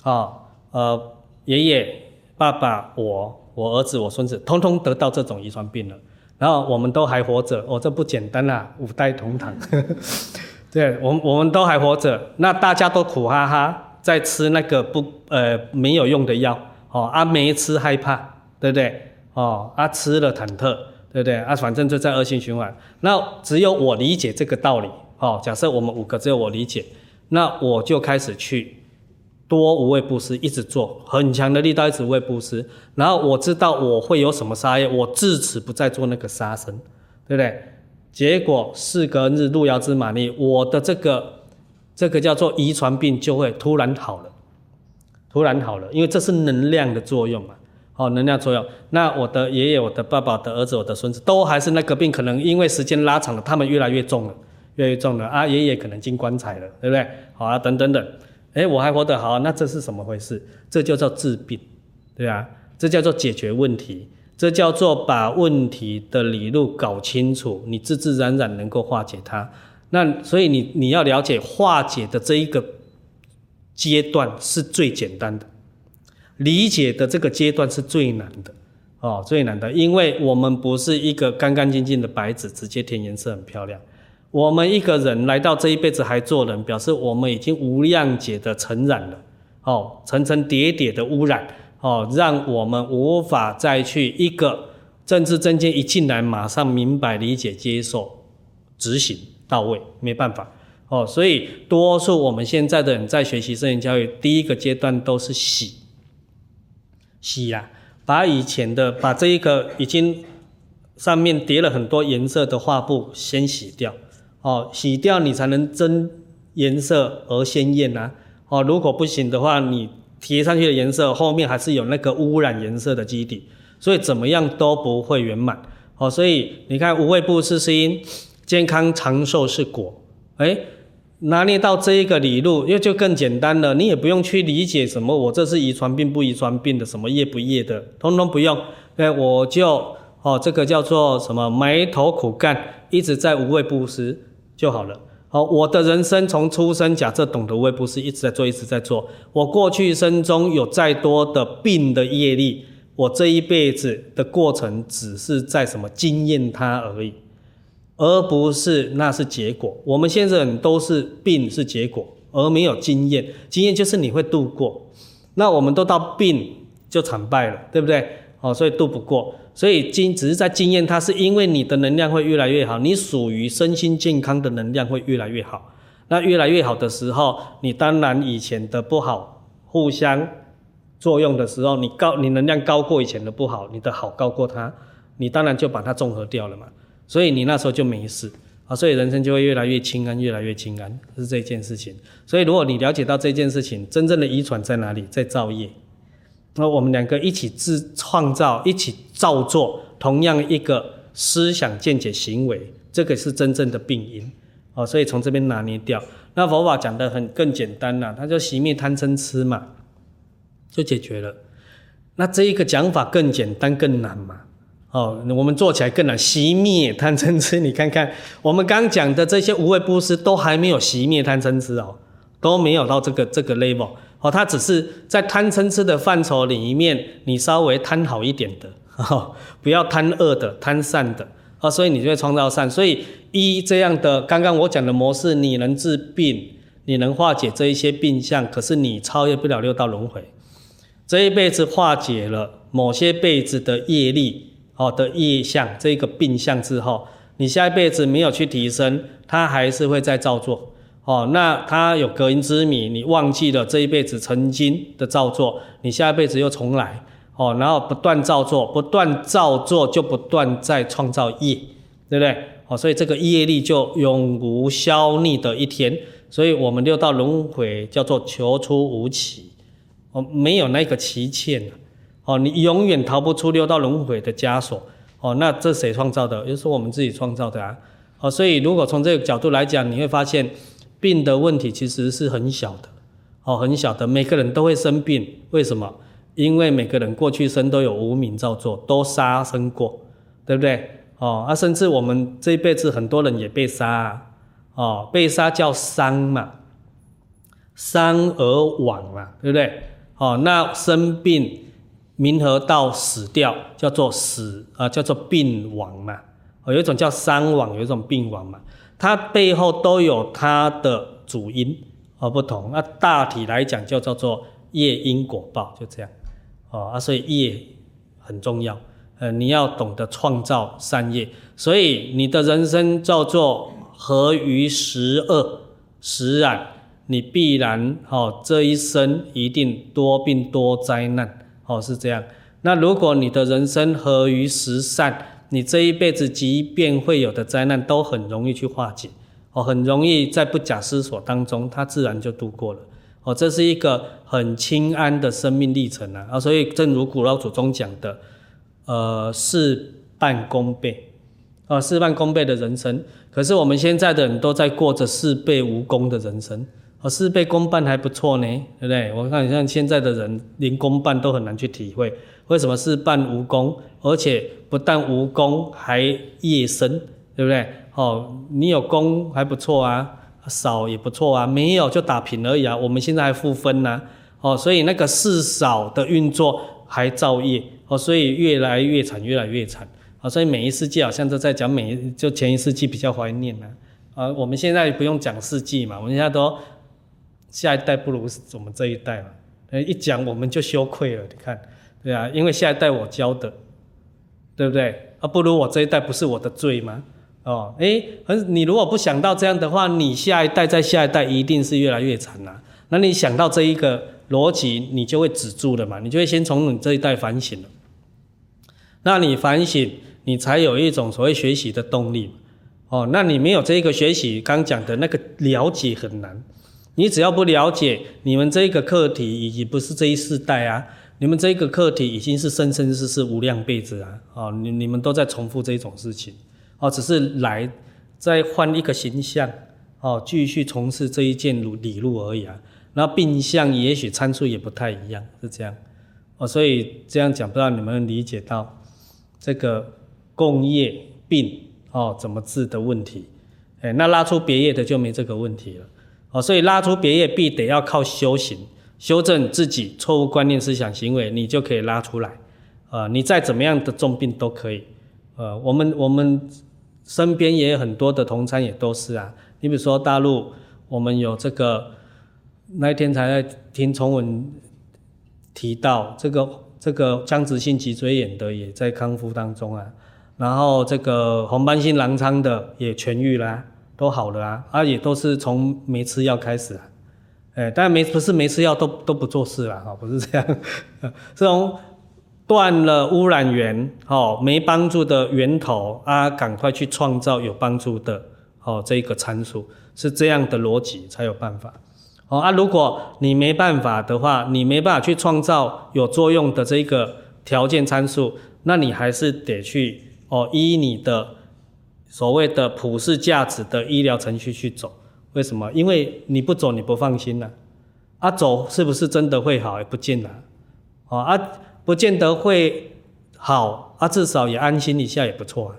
啊、哦，呃，爷爷、爸爸、我、我儿子、我孙子，通通得到这种遗传病了。然后我们都还活着，哦，这不简单啦，五代同堂。对，我们我们都还活着，那大家都苦哈哈在吃那个不呃没有用的药，哦啊没吃害怕，对不对？哦啊吃了忐忑，对不对？啊反正就在恶性循环。那只有我理解这个道理，哦，假设我们五个只有我理解，那我就开始去。多无畏布施，一直做很强的力道，一直无畏布施。然后我知道我会有什么杀业，我自此不再做那个杀生，对不对？结果四隔日，路遥知马力，我的这个这个叫做遗传病就会突然好了，突然好了，因为这是能量的作用嘛，哦，能量作用。那我的爷爷、我的爸爸、的儿子、我的孙子都还是那个病，可能因为时间拉长了，他们越来越重了，越来越重了啊，爷爷可能进棺材了，对不对？好啊，等等等。哎，我还活得好，那这是什么回事？这就叫治病，对啊，这叫做解决问题，这叫做把问题的理路搞清楚，你自自然然能够化解它。那所以你你要了解化解的这一个阶段是最简单的，理解的这个阶段是最难的。哦，最难的，因为我们不是一个干干净净的白纸，直接填颜色很漂亮。我们一个人来到这一辈子还做人，表示我们已经无量劫的尘染了，哦，层层叠叠的污染，哦，让我们无法再去一个正知正见一进来，马上明白理解接受执行到位，没办法，哦，所以多数我们现在的人在学习圣言教育，第一个阶段都是洗，洗呀、把以前的把这一个已经上面叠了很多颜色的画布先洗掉。哦，洗掉你才能增颜色而鲜艳呐。哦，如果不行的话，你贴上去的颜色后面还是有那个污染颜色的基底，所以怎么样都不会圆满。哦，所以你看无畏布施是因，健康长寿是果。诶，拿捏到这一个理路，又就更简单了，你也不用去理解什么我这是遗传病不遗传病的，什么业不业的，通通不用。诶，我就哦，这个叫做什么埋头苦干，一直在无畏布施。就好了。好，我的人生从出生，假设懂得无畏布施，一直在做，一直在做。我过去生中有再多的病的业力，我这一辈子的过程只是在什么经验它而已，而不是那是结果。我们现在都是病是结果，而没有经验。经验就是你会度过，那我们都到病就惨败了，对不对？哦，所以度不过。所以经只是在经验它，是因为你的能量会越来越好，你属于身心健康的能量会越来越好。那越来越好的时候，你当然以前的不好互相作用的时候，你高你能量高过以前的不好，你的好高过它，你当然就把它综合掉了嘛。所以你那时候就没事啊，所以人生就会越来越清安，越来越清安，是这件事情。所以如果你了解到这件事情，真正的遗传在哪里，在造业。那我们两个一起自创造，一起造作同样一个思想见解行为，这个是真正的病因哦。所以从这边拿捏掉，那佛法讲得很更简单了，它就熄灭贪嗔痴嘛，就解决了。那这一个讲法更简单更难嘛？哦，我们做起来更难。熄灭贪嗔痴，你看看我们刚讲的这些无畏布施都还没有熄灭贪嗔痴哦，都没有到这个这个 level。哦，它只是在贪嗔痴的范畴里面，你稍微贪好一点的，不要贪恶的，贪善的，哦，所以你就会创造善。所以一这样的刚刚我讲的模式，你能治病，你能化解这一些病相，可是你超越不了六道轮回。这一辈子化解了某些辈子的业力，哦的业相，这个病相之后，你下一辈子没有去提升，他还是会再造作。哦，那他有隔音之谜，你忘记了这一辈子曾经的造作，你下一辈子又重来，哦，然后不断造作，不断造作就不断在创造业，对不对？哦，所以这个业力就永无消匿的一天，所以我们六道轮回叫做求出无期，哦，没有那个期限，哦，你永远逃不出六道轮回的枷锁，哦，那这谁创造的？就是我们自己创造的啊，哦，所以如果从这个角度来讲，你会发现。病的问题其实是很小的，哦，很小的，每个人都会生病，为什么？因为每个人过去生都有无明造作，都杀生过，对不对？哦，啊，甚至我们这一辈子很多人也被杀啊，哦，被杀叫伤嘛，伤而亡嘛，对不对？哦，那生病，民和到死掉，叫做死啊，叫做病亡嘛。哦，有一种叫伤亡，有一种病亡嘛，它背后都有它的主因而不同。那大体来讲，就叫做业因果报，就这样。哦啊，所以业很重要。呃，你要懂得创造善业，所以你的人生叫做合于十恶十染，你必然哦这一生一定多病多灾难哦，是这样。那如果你的人生合于十善，你这一辈子即便会有的灾难都很容易去化解哦，很容易在不假思索当中，它自然就度过了哦。这是一个很轻安的生命历程啊！啊，所以正如古老祖宗讲的。呃，事半功倍，啊，事半功倍的人生。可是我们现在的人都在过着事倍无功的人生，我，事倍功半还不错呢，对不对？我看像现在的人连功半都很难去体会，为什么事半无功？而且不但无功，还夜深，对不对？哦，你有功还不错啊，少也不错啊，没有就打平而已啊。我们现在还负分呢，哦，所以那个事少的运作还造业。哦，所以越来越惨，越来越惨。啊，所以每一世纪好像都在讲每一，就前一世纪比较怀念呢。啊，我们现在不用讲世纪嘛，我们现在都下一代不如我们这一代嘛。一讲我们就羞愧了，你看，对啊，因为下一代我教的，对不对？啊，不如我这一代不是我的罪吗？哦，诶，可是你如果不想到这样的话，你下一代在下一代一定是越来越惨啊。那你想到这一个逻辑，你就会止住了嘛，你就会先从你这一代反省了。那你反省，你才有一种所谓学习的动力，哦，那你没有这个学习，刚讲的那个了解很难。你只要不了解，你们这个课题已经不是这一世代啊，你们这个课题已经是生生世世无量辈子啊，哦，你你们都在重复这种事情，哦，只是来再换一个形象，哦，继续从事这一件路理路而已啊。那病相也许参数也不太一样，是这样，哦，所以这样讲，不知道你们理解到。这个共业病哦，怎么治的问题？哎，那拉出别业的就没这个问题了哦。所以拉出别业必得要靠修行，修正自己错误观念、思想、行为，你就可以拉出来。啊，你再怎么样的重病都可以。呃，我们我们身边也有很多的同参也都是啊。你比如说大陆，我们有这个那一天才在听崇文提到这个。这个僵直性脊椎炎的也在康复当中啊，然后这个红斑性狼疮的也痊愈啦，都好了啊，啊也都是从没吃药开始啊，哎，但没不是没吃药都都不做事了哈，不是这样，这种断了污染源，哦，没帮助的源头啊，赶快去创造有帮助的，哦，这个参数是这样的逻辑才有办法。哦啊，如果你没办法的话，你没办法去创造有作用的这个条件参数，那你还是得去哦，依你的所谓的普世价值的医疗程序去走。为什么？因为你不走你不放心呐。啊，走是不是真的会好？也不见得。哦啊，不见得会好啊，至少也安心一下也不错啊。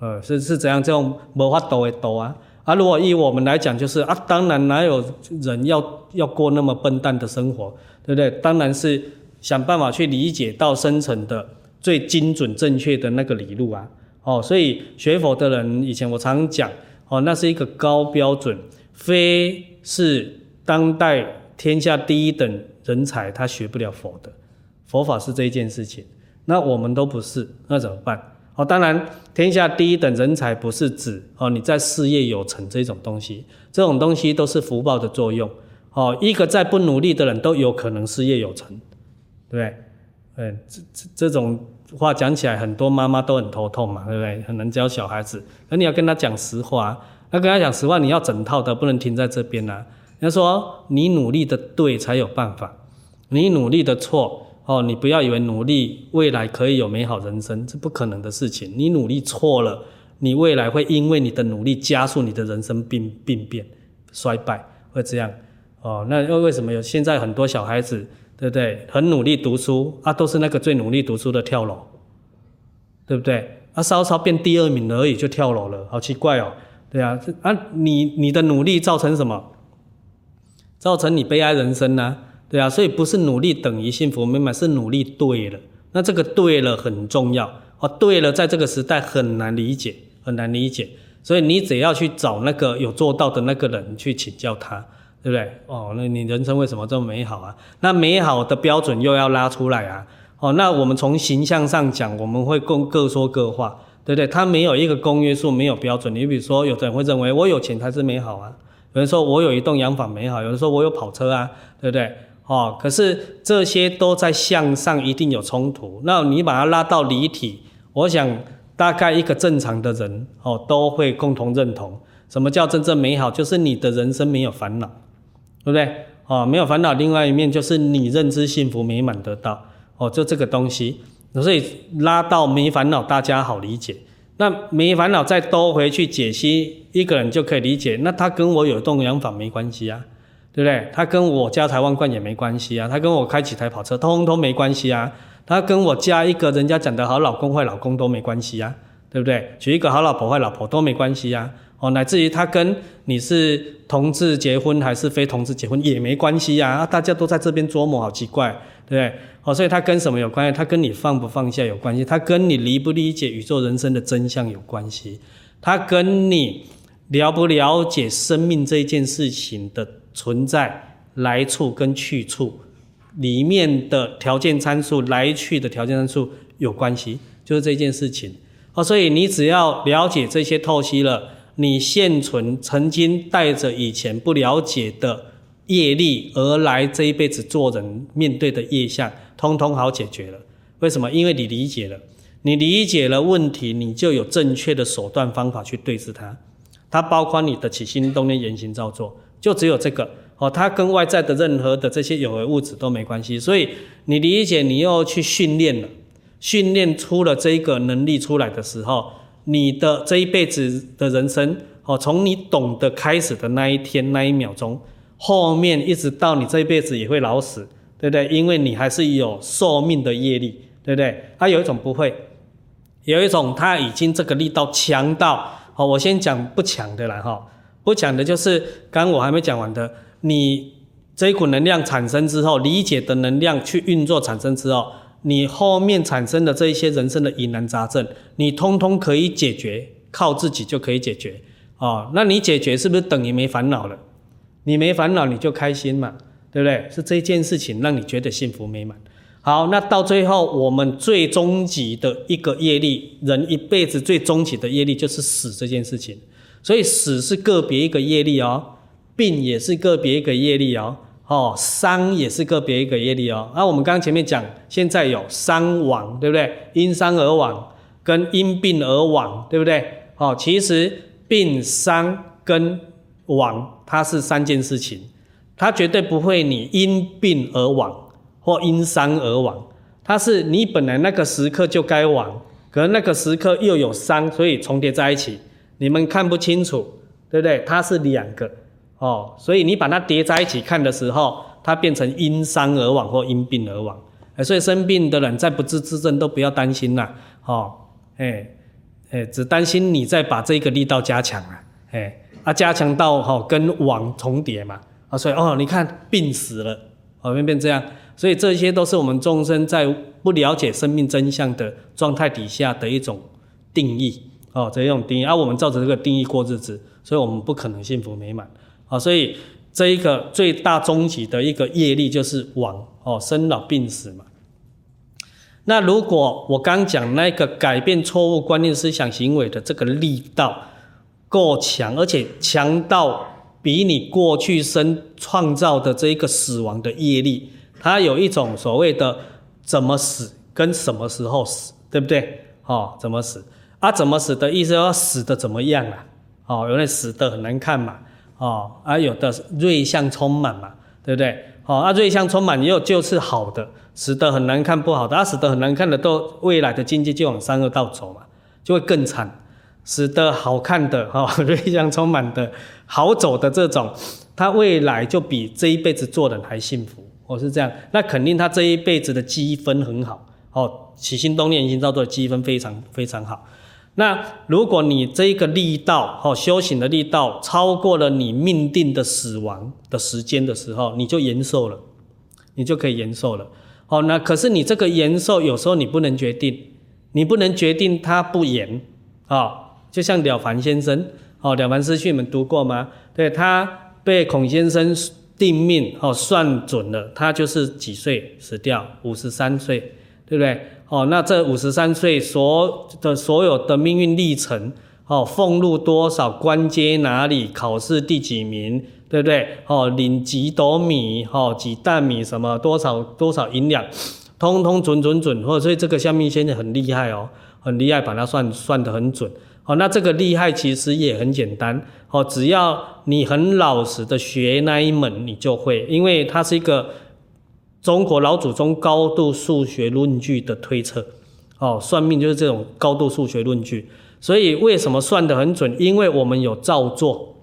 呃，是是怎样？这种没法度的度啊。啊，如果以我们来讲，就是啊，当然哪有人要要过那么笨蛋的生活，对不对？当然是想办法去理解到深层的最精准正确的那个理路啊。哦，所以学佛的人，以前我常讲，哦，那是一个高标准，非是当代天下第一等人才他学不了佛的，佛法是这一件事情，那我们都不是，那怎么办？哦，当然，天下第一等人才不是指哦你在事业有成这种东西，这种东西都是福报的作用。哦，一个再不努力的人都有可能事业有成，对不对？嗯，这这这种话讲起来，很多妈妈都很头痛嘛，对不对？很难教小孩子，那你要跟他讲实话，那跟他讲实话，你要整套的，不能停在这边啊。人家说你努力的对才有办法，你努力的错。哦，你不要以为努力未来可以有美好人生，这不可能的事情。你努力错了，你未来会因为你的努力加速你的人生病病变、衰败，会这样。哦，那又为什么有现在很多小孩子，对不对？很努力读书啊，都是那个最努力读书的跳楼，对不对？啊，稍稍变第二名而已就跳楼了，好奇怪哦。对啊，啊，你你的努力造成什么？造成你悲哀人生呢、啊？对啊，所以不是努力等于幸福美满，是努力对了。那这个对了很重要哦，对了，在这个时代很难理解，很难理解。所以你只要去找那个有做到的那个人去请教他，对不对？哦，那你人生为什么这么美好啊？那美好的标准又要拉出来啊？哦，那我们从形象上讲，我们会各各说各话。对不对？它没有一个公约数，没有标准。你比如说，有的人会认为我有钱才是美好啊，有人说我有一栋洋房美好，有人说我有跑车啊，对不对？哦，可是这些都在向上一定有冲突。那你把它拉到离体，我想大概一个正常的人哦都会共同认同。什么叫真正美好？就是你的人生没有烦恼，对不对？哦，没有烦恼。另外一面就是你认知幸福美满得到哦，就这个东西。所以拉到没烦恼，大家好理解。那没烦恼再兜回去解析，一个人就可以理解。那他跟我有栋洋房没关系啊，对不对？他跟我家财万贯也没关系啊。他跟我开几台跑车，通通没关系啊。他跟我嫁一个人家讲的好老公坏老公都没关系啊，对不对？娶一个好老婆坏老婆都没关系啊。哦，乃至于他跟你是同志结婚还是非同志结婚也没关系呀，啊，大家都在这边琢磨，好奇怪，对不对？哦，所以他跟什么有关系？他跟你放不放下有关系，他跟你理不理解宇宙人生的真相有关系，他跟你了不了解生命这件事情的存在来处跟去处里面的条件参数来去的条件参数有关系，就是这件事情。哦，所以你只要了解这些透析了。你现存曾经带着以前不了解的业力而来，这一辈子做人面对的业相，通通好解决了。为什么？因为你理解了，你理解了问题，你就有正确的手段方法去对治它。它包括你的起心动念、言行造作，就只有这个哦。它跟外在的任何的这些有为物质都没关系。所以你理解，你又去训练了，训练出了这个能力出来的时候。你的这一辈子的人生，哦，从你懂得开始的那一天那一秒钟，后面一直到你这一辈子也会老死，对不对？因为你还是有寿命的业力，对不对？它有一种不会，有一种它已经这个力道强到，哦，我先讲不强的了，哈，不强的就是刚刚我还没讲完的，你这一股能量产生之后，理解的能量去运作产生之后。你后面产生的这一些人生的疑难杂症，你通通可以解决，靠自己就可以解决，哦，那你解决是不是等于没烦恼了？你没烦恼你就开心嘛，对不对？是这件事情让你觉得幸福美满。好，那到最后我们最终极的一个业力，人一辈子最终极的业力就是死这件事情，所以死是个别一个业力哦，病也是个别一个业力哦。哦，伤也是个别一个业力哦。那、我们刚刚前面讲，现在有伤亡，对不对？因伤而亡，跟因病而亡，对不对？哦，其实病伤跟亡，它是三件事情，它绝对不会你因病而亡或因伤而亡，它是你本来那个时刻就该亡，可能那个时刻又有伤，所以重叠在一起，你们看不清楚，对不对？它是两个。哦，所以你把它叠在一起看的时候，它变成因伤而亡或因病而亡。哎所以生病的人在不治之症都不要担心啦。哦，哎，哎，只担心你再把这个力道加强啊，哎，啊，加强到哈跟亡重叠嘛。啊，所以哦，你看病死了，哦，变变这样。所以这些都是我们众生在不了解生命真相的状态底下的一种定义。哦，这一种定义，而、我们照着这个定义过日子，所以我们不可能幸福美满。啊，所以这一个最大终极的一个业力就是亡哦，生老病死嘛。那如果我刚讲那个改变错误观念、思想、行为的这个力道够强，而且强到比你过去生创造的这一个死亡的业力，它有一种所谓的怎么死跟什么时候死，对不对？哦，怎么死啊？怎么死的意思要死的怎么样啊？哦，有点死的很难看嘛。哦，啊，有的瑞相充满嘛，对不对？哦，啊，瑞相充满也有就是好的，使得很难看不好的，啊，使得很难看的都未来的境界就往三恶道走嘛，就会更惨。使得好看的，哈、哦，瑞相充满的好走的这种，他未来就比这一辈子做人还幸福，我是这样，那肯定他这一辈子的积分很好哦，起心动念、已经造作的积分非常非常好。那如果你这个力道哦，修行的力道超过了你命定的死亡的时间的时候，你就延寿了，你就可以延寿了。哦，那可是你这个延寿有时候你不能决定，你不能决定它不延啊、哦。就像了凡先生哦，了凡四训你们读过吗？对，他被孔先生。定命哦，算准了，他就是几岁死掉，五十三岁，对不对？哦，那这五十三岁所的所有的命运历程，哦，俸禄多少，官阶哪里，考试第几名，对不对？哦，领几斗米，哦，几担米，什么多少多少银两，通通准准准。或哦，所以这个相命先生很厉害哦，很厉害，把它算算得很准。哦，那这个厉害其实也很简单。哦，只要你很老实的学那一门，你就会，因为它是一个中国老祖宗高度数学论据的推测。哦，算命就是这种高度数学论据。所以为什么算得很准？因为我们有造作，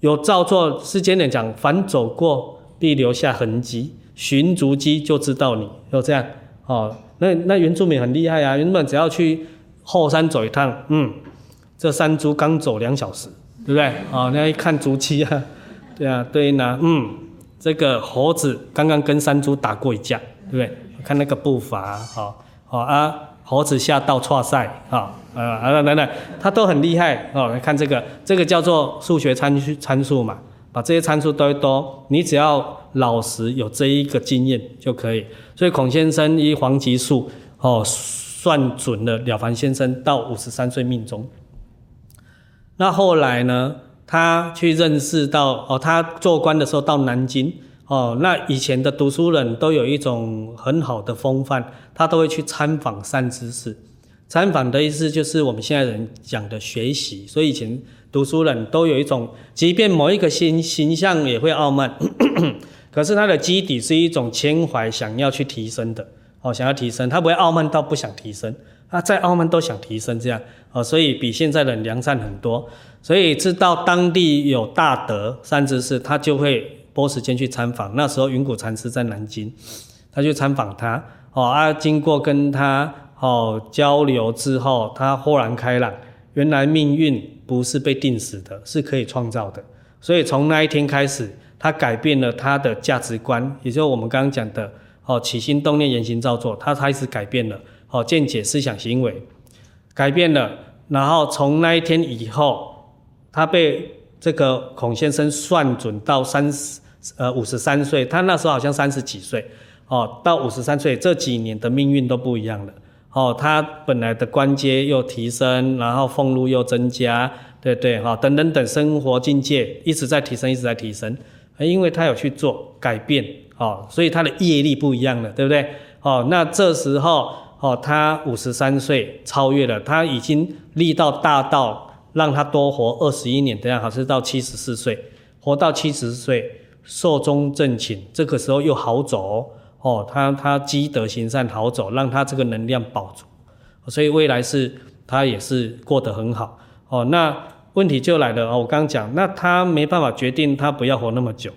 有造作。世间人讲，凡走过必留下痕迹，寻足迹就知道你。就这样。哦，那那原住民很厉害啊，原住民只要去后山走一趟，嗯。这山猪刚走两小时，对不对？哦，那一看足迹啊，对啊，对呢，嗯，这个猴子刚刚跟山猪打过一架，对不对？看那个步伐，好，好啊，猴子下到挫赛，啊，啊，等等，它都很厉害哦。来看这个，这个叫做数学参数参数嘛，把这些参数都一多，你只要老实有这一个经验就可以。所以孔先生依黄极数哦，算准了了凡先生到五十三岁命中。那后来呢？他去认识到哦，他做官的时候到南京哦。那以前的读书人都有一种很好的风范，他都会去参访善知识。参访的意思就是我们现在人讲的学习。所以以前读书人都有一种，即便某一个形形象也会傲慢，可是他的基底是一种情怀，想要去提升的哦，想要提升，他不会傲慢到不想提升。他在澳门都想提升，这样哦，所以比现在的人良善很多。所以知道当地有大德三知识，他就会拨时间去参访。那时候云谷禅师在南京，他去参访他哦啊，经过跟他哦交流之后，他豁然开朗，原来命运不是被定死的，是可以创造的。所以从那一天开始，他改变了他的价值观，也就是我们刚刚讲的哦，起心动念、言行造作，他开始改变了。哦，见解、思想、行为改变了，然后从那一天以后，他被这个孔先生算准到三十呃五十三岁，他那时候好像三十几岁，哦，到五十三岁这几年的命运都不一样了。哦，他本来的官阶又提升，然后俸禄又增加，对对，哈、哦，等等等，生活境界一直在提升，一直在提升，因为他有去做改变，哦，所以他的业力不一样了，对不对？哦，那这时候。哦，他五十三岁超越了，他已经力道大到让他多活二十一年，等下好像到七十四岁，活到七十岁，寿终正寝，这个时候又好走哦，他他积德行善好走，让他这个能量保住，所以未来是他也是过得很好哦。那问题就来了哦，我刚刚讲，那他没办法决定他不要活那么久，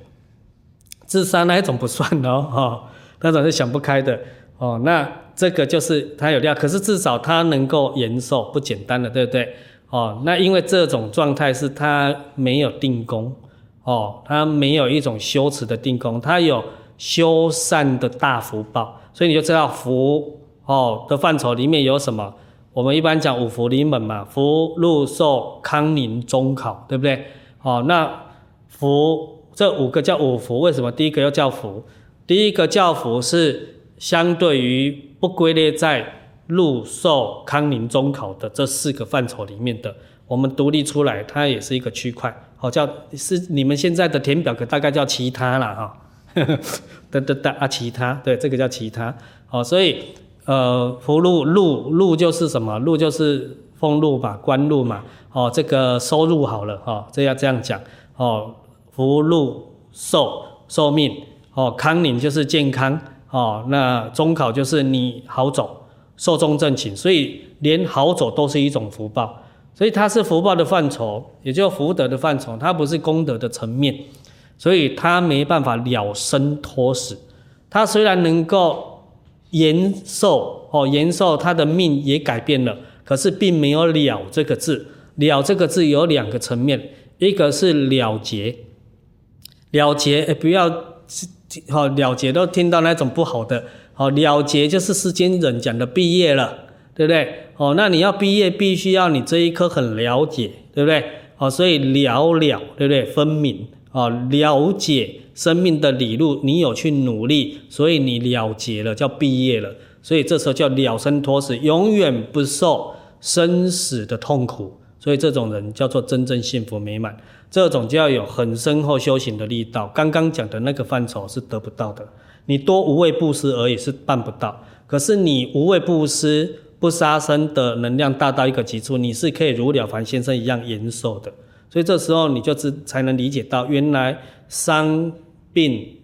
自杀那一种不算哦，哦，那种是想不开的哦，那。这个就是他有料，可是至少他能够延寿，不简单的，对不对？哦，那因为这种状态是他没有定功，哦，他没有一种修持的定功，他有修善的大福报，所以你就知道福哦的范畴里面有什么？我们一般讲五福临门嘛，福禄寿康宁中考，对不对？哦，那福这五个叫五福，为什么第一个又叫福？第一个叫福是相对于。不归类在禄寿康宁中考的这四个范畴里面的，我们独立出来，它也是一个区块，好叫是你们现在的填表格大概叫其他啦哈，得得得啊其他，对这个叫其他，好所以呃福禄禄禄就是什么？禄就是俸禄嘛，官禄嘛，哦这个收入好了哈，这要这样讲哦，福禄寿寿命哦，康宁就是健康。哦，那中考就是你好走，寿终正寝，所以连好走都是一种福报，所以它是福报的范畴，也就福德的范畴，它不是功德的层面，所以它没办法了生脱死，他虽然能够延寿哦，延寿他的命也改变了，可是并没有了这个字。了这个字有两个层面，一个是了结，了结，哎，不要好了结都听到那种不好的，好了结就是世间人讲的毕业了，对不对？哦，那你要毕业，必须要你这一科很了解，对不对？哦，所以了了，对不对？分明，哦，了解生命的理路，你有去努力，所以你了结了，叫毕业了，所以这时候叫了生脱死，永远不受生死的痛苦。所以这种人叫做真正幸福美满，这种就要有很深厚修行的力道。刚刚讲的那个范畴是得不到的，你多无畏布施而已是办不到。可是你无畏布施、不杀生的能量大到一个极处，你是可以如了凡先生一样延寿的。所以这时候你就知才能理解到，原来伤病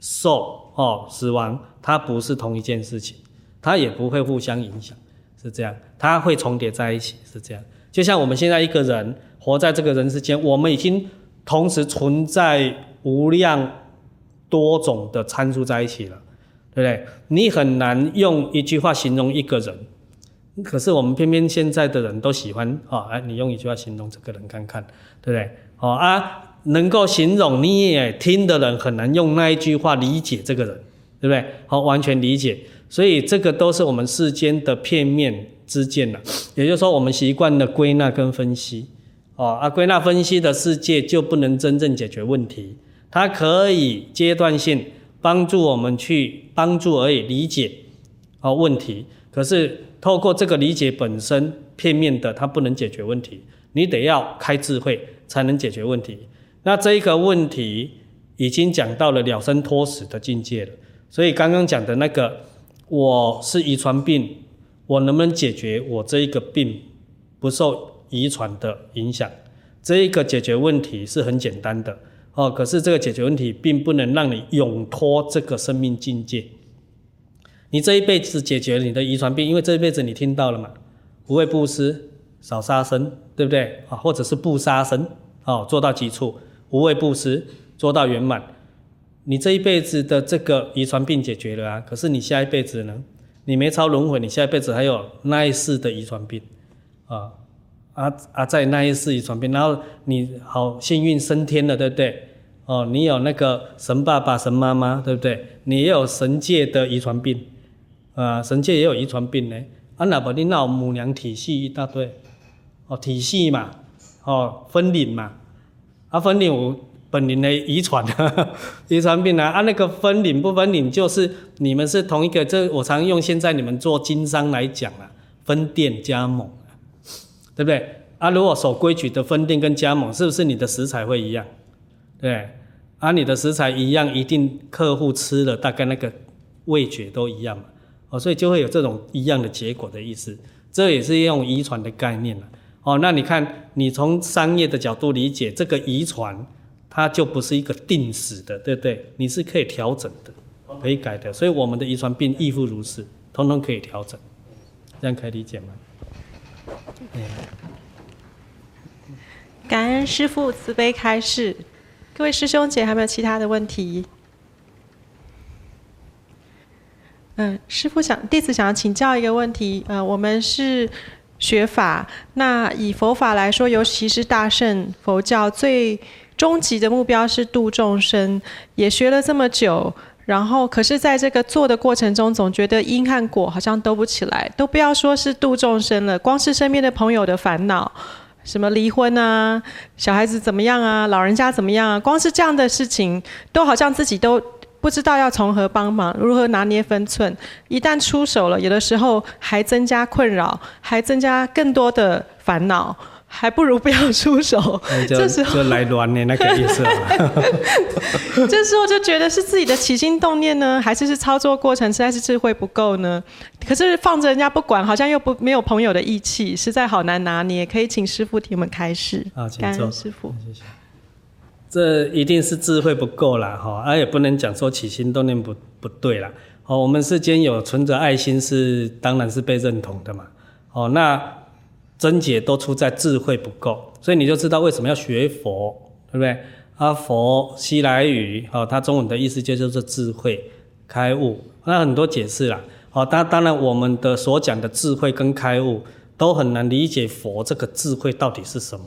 寿哦死亡，它不是同一件事情，它也不会互相影响，是这样，它会重叠在一起，是这样。就像我们现在一个人活在这个人世间，我们已经同时存在无量多种的参数在一起了，对不对？你很难用一句话形容一个人，可是我们偏偏现在的人都喜欢啊，哎，你用一句话形容这个人看看，对不对？哦啊，能够形容你也听的人很难用那一句话理解这个人，对不对？好，完全理解，所以这个都是我们世间的片面。之见了，也就是说，我们习惯了归纳跟分析，哦，啊，归纳分析的世界就不能真正解决问题，它可以阶段性帮助我们去帮助而已理解，哦，问题，可是透过这个理解本身片面的，它不能解决问题，你得要开智慧才能解决问题。那这一个问题已经讲到了了生脱死的境界了，所以刚刚讲的那个我是遗传病。我能不能解决我这一个病不受遗传的影响？这一个解决问题是很简单的哦。可是这个解决问题并不能让你永脱这个生命境界。你这一辈子解决了你的遗传病，因为这一辈子你听到了嘛，无畏布施，少杀生，对不对啊？或者是不杀生，哦，做到极处，无畏布施做到圆满，你这一辈子的这个遗传病解决了啊。可是你下一辈子呢？你没超轮回，你下一辈子还有那一世的遗传病，啊啊啊，在那一世遗传病，然后你好幸运升天了，对不对？哦，你有那个神爸爸、神妈妈，对不对？你也有神界的遗传病，啊，神界也有遗传病呢。啊，那不你那母娘体系一大堆，哦，体系嘛，哦，分灵嘛，啊，分灵我。本灵的遗传，遗传病啊，啊，那个分灵不分灵，就是你们是同一个。这我常用现在你们做经商来讲啊，分店加盟，对不对？啊，如果守规矩的分店跟加盟，是不是你的食材会一样？对，啊，你的食材一样，一定客户吃了大概那个味觉都一样嘛，哦，所以就会有这种一样的结果的意思。这也是用遗传的概念了，哦，那你看，你从商业的角度理解这个遗传。它就不是一个定死的，对不对？你是可以调整的，可以改的。所以我们的遗传病亦复如是，通通可以调整。这样可以理解吗？感恩师父慈悲开示。各位师兄姐，还有没有其他的问题？嗯，师父想弟子想要请教一个问题。呃，我们是学法，那以佛法来说，尤其是大乘佛教最。终极的目标是度众生，也学了这么久，然后可是在这个做的过程中，总觉得因和果好像都不起来，都不要说是度众生了，光是身边的朋友的烦恼，什么离婚啊，小孩子怎么样啊，老人家怎么样啊，光是这样的事情，都好像自己都不知道要从何帮忙，如何拿捏分寸，一旦出手了，有的时候还增加困扰，还增加更多的烦恼。还不如不要出手，这时候就来乱的那个意思。这时候就觉得是自己的起心动念呢，还是是操作过程实在是智慧不够呢？可是放着人家不管，好像又不没有朋友的义气，实在好难拿捏。可以请师傅替我们开示。好，请感恩师傅。谢谢。这一定是智慧不够啦，哈，而也不能讲说起心动念不不对啦。哦，我们世间有存着爱心是，当然是被认同的嘛。哦，那。症结都出在智慧不够，所以你就知道为什么要学佛，对不对？啊，佛西来语，哦，它中文的意思就叫做智慧，开悟，那很多解释啦。好，当当然我们的所讲的智慧跟开悟都很难理解佛这个智慧到底是什么，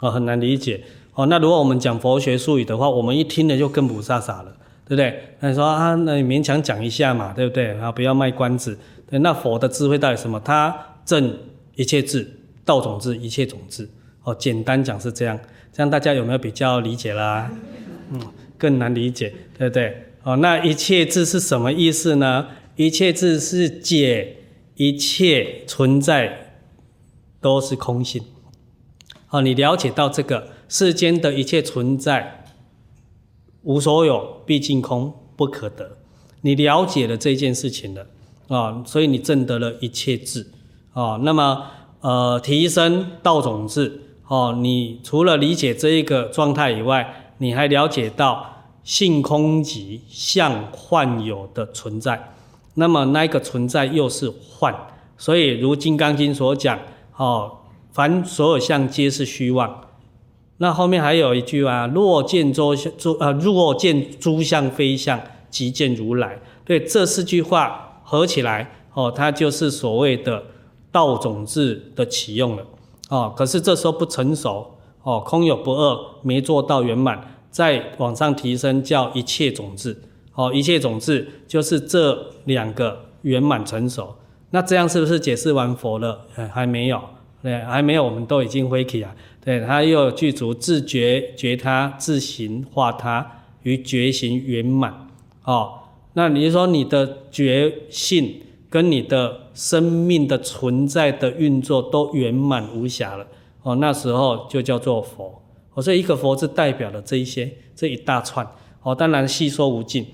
哦，很难理解。哦，那如果我们讲佛学术语的话，我们一听了就更不飒飒了，对不对？那你说啊，那你勉强讲一下嘛，对不对？啊，不要卖关子。对，那佛的智慧到底什么？他证一切智，道种智，一切种智。哦，简单讲是这样，这样大家有没有比较理解啦？嗯，更难理解，对不对？哦，那一切智是什么意思呢？一切智是解一切存在都是空性。哦，你了解到这个世间的一切存在无所有，毕竟空，不可得。你了解了这件事情了啊，哦，所以你证得了一切智啊，哦。那么呃，提升道种智哦，你除了理解这一个状态以外，你还了解到性空即相幻有的存在。那么那个存在又是幻，所以如《金刚经》所讲，哦，凡所有相皆是虚妄。那后面还有一句啊，若见诸相诸呃，若见诸相非相，即见如来。对，这四句话合起来，哦，它就是所谓的道种智的启用了。哦，可是这时候不成熟，哦，空有不二，没做到圆满，再往上提升叫一切种智。哦，一切种智就是这两个圆满成熟，那这样是不是解释完佛了？还没有，对，还没有，我们都已经回去啊。对，他又具足自觉觉他、自行化他与觉行圆满。哦，那你说你的觉性跟你的生命的存在的运作都圆满无瑕了。哦，那时候就叫做佛。哦，所以一个佛字代表了这一些这一大串。哦，当然细说无尽。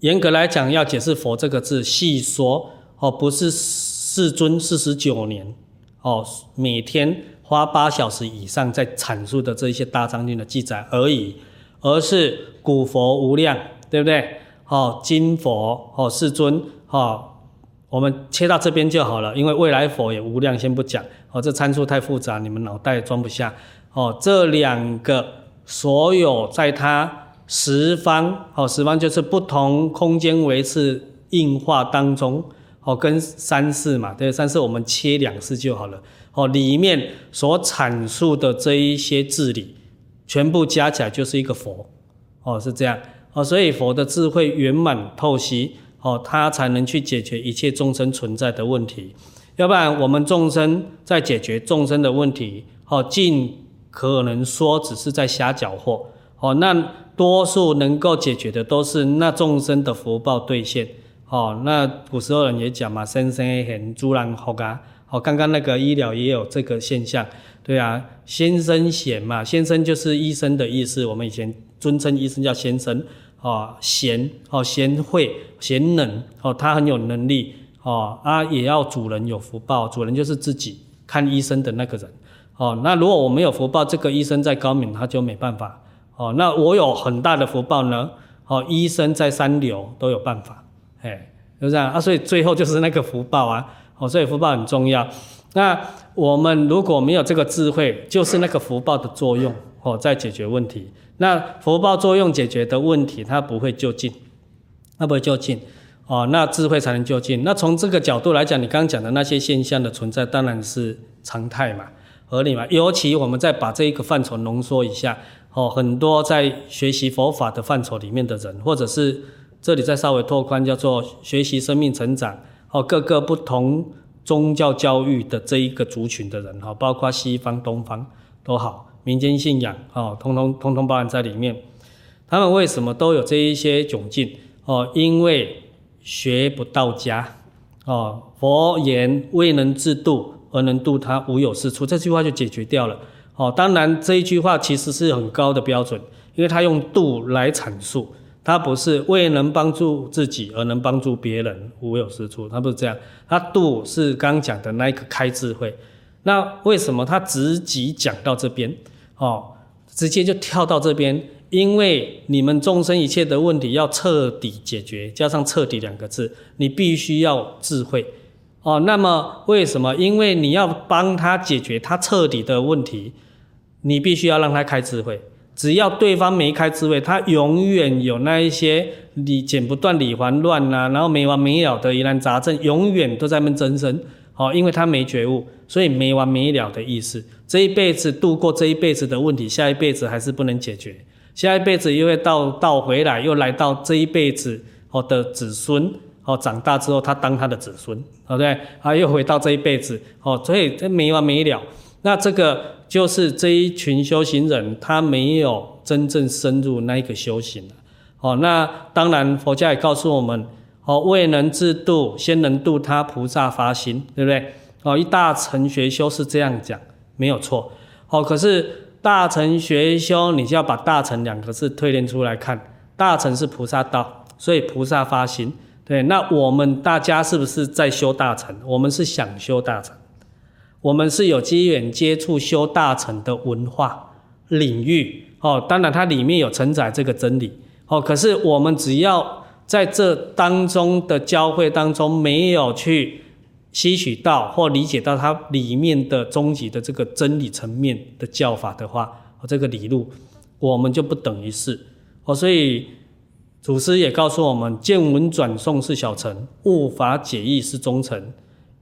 严格来讲，要解释“佛”这个字，细说哦，不是世尊四十九年哦，每天花八小时以上在阐述的这一些大藏经的记载而已，而是古佛无量，对不对？哦，今佛哦，世尊哦，我们切到这边就好了，因为未来佛也无量，先不讲哦，这参数太复杂，你们脑袋装不下哦。这两个所有在它。十方哦，十方就是不同空间维次硬化当中哦，跟三世嘛，对，三世我们切两世就好了哦。里面所阐述的这一些智理，全部加起来就是一个佛哦，是这样哦。所以佛的智慧圆满透析哦，他才能去解决一切众生存在的问题。要不然我们众生在解决众生的问题哦，尽可能说只是在瞎搅和哦，那。多数能够解决的都是那众生的福报兑现，哦，那古时候人也讲嘛，生生险，诸人福啊，哦，刚刚那个医疗也有这个现象，对啊，先生险嘛，先生就是医生的意思，我们以前尊称医生叫先生，哦，贤，哦，贤慧，贤能，哦，他很有能力，哦，啊，也要主人有福报，主人就是自己看医生的那个人，哦，那如果我没有福报，这个医生再高明，他就没办法。哦，那我有很大的福报呢。哦，医生在三流都有办法，哎，就这样啊。所以最后就是那个福报啊。哦，所以福报很重要。那我们如果没有这个智慧，就是那个福报的作用哦，在解决问题。那福报作用解决的问题，它不会就近，它不会就近。哦，那智慧才能就近。那从这个角度来讲，你刚刚讲的那些现象的存在，当然是常态嘛，合理嘛。尤其我们再把这一个范畴浓缩一下。哦，很多在学习佛法的范畴里面的人，或者是这里再稍微拓宽，叫做学习生命成长，哦，各个不同宗教教育的这一个族群的人，哈，包括西方、东方都好，民间信仰，哦，通通通通包含在里面。他们为什么都有这一些窘境？哦，因为学不到家。哦，佛言未能自度而能度他，无有是处，这句话就解决掉了。哦，当然这一句话其实是很高的标准，因为他用度来阐述，他不是为能帮助自己而能帮助别人，无有是处，他不是这样，他度是刚讲的那一个开智慧。那为什么他直击讲到这边？哦，直接就跳到这边，因为你们众生一切的问题要彻底解决，加上彻底两个字，你必须要智慧。哦，那么为什么？因为你要帮他解决他彻底的问题。你必须要让他开智慧，只要对方没开智慧，他永远有那一些理剪不断理还乱、啊，然后没完没了的疑难杂症，永远都在那边增生。哦，因为他没觉悟，所以没完没了的意思。这一辈子度过这一辈子的问题，下一辈子还是不能解决，下一辈子又会倒倒回来，又来到这一辈子哦的子孙哦，长大之后他当他的子孙，对不对？啊，又回到这一辈子哦，所以这没完没了。那这个就是这一群修行人，他没有真正深入那一个修行。哦，那当然佛家也告诉我们。哦，未能自度，先能度他，菩萨发心，对不对？哦，一大乘学修是这样讲，没有错。哦，可是大乘学修，你就要把大乘两个字推论出来看。大乘是菩萨道，所以菩萨发心。对，那我们大家是不是在修大乘？我们是想修大乘，我们是有机缘接触修大乘的文化领域。哦，当然它里面有承载这个真理。哦，可是我们只要。在这当中的教会当中，没有去吸取到或理解到它里面的终极的这个真理层面的教法的话，这个理路，我们就不等于是。哦，所以祖师也告诉我们：见闻转诵是小乘，悟法解义是中乘，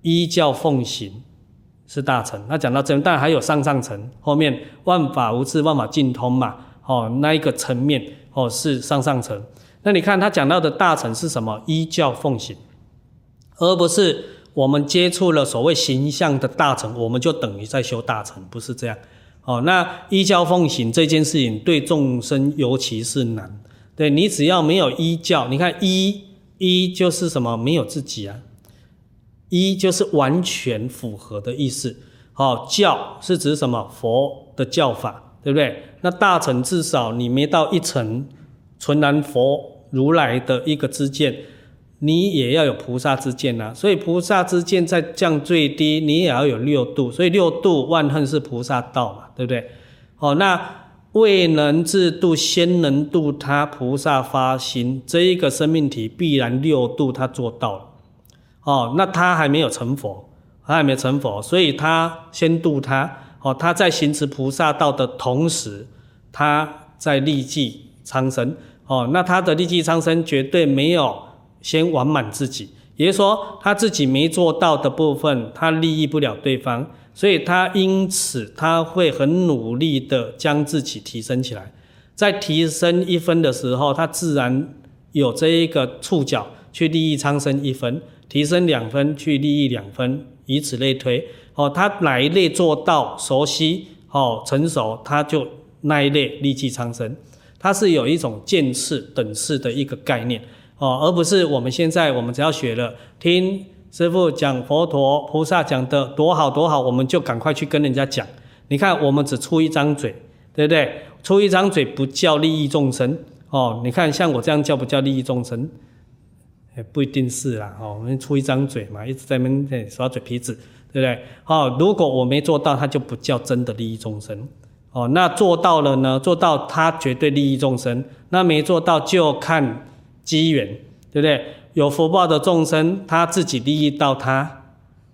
依教奉行是大乘。那讲到这，当然还有上上乘，后面万法无自，万法尽通嘛。哦，那一个层面哦是上上乘。那你看他讲到的大乘是什么？依教奉行，而不是我们接触了所谓形象的大乘，我们就等于在修大成，不是这样。哦，那依教奉行这件事情对众生尤其是难。对，你只要没有依教，你看依依就是什么？没有自己啊，依就是完全符合的意思。哦，教是指什么？佛的教法，对不对？那大成至少你没到一乘，纯然佛。如来的一个知见，你也要有菩萨知见呐。所以菩萨知见再降最低，你也要有六度。所以六度万恨是菩萨道嘛，对不对？哦，那未能自度，先能度他，菩萨发心，这一个生命体必然六度他做到了。哦，那他还没有成佛，他还没成佛，所以他先度他。哦，他在行持菩萨道的同时，他在利济苍生。哦，那他的利济苍生绝对没有先完满自己，也就是说他自己没做到的部分，他利益不了对方，所以他因此他会很努力的将自己提升起来，在提升一分的时候，他自然有这一个触角去利益苍生一分，提升两分去利益两分，以此类推。哦，他哪一类做到熟悉哦成熟，他就那一类利济苍生。它是有一种渐次等次的一个概念哦，而不是我们现在我们只要学了听师父讲佛陀菩萨讲的多好多好，我们就赶快去跟人家讲。你看我们只出一张嘴，对不对？出一张嘴不叫利益众生哦。你看像我这样叫不叫利益众生？也不一定是啦哦。我们出一张嘴嘛，一直在那耍嘴皮子，对不对？哦，如果我没做到，它就不叫真的利益众生。哦，那做到了呢？做到他绝对利益众生，那没做到就看机缘，对不对？有福报的众生，他自己利益到他，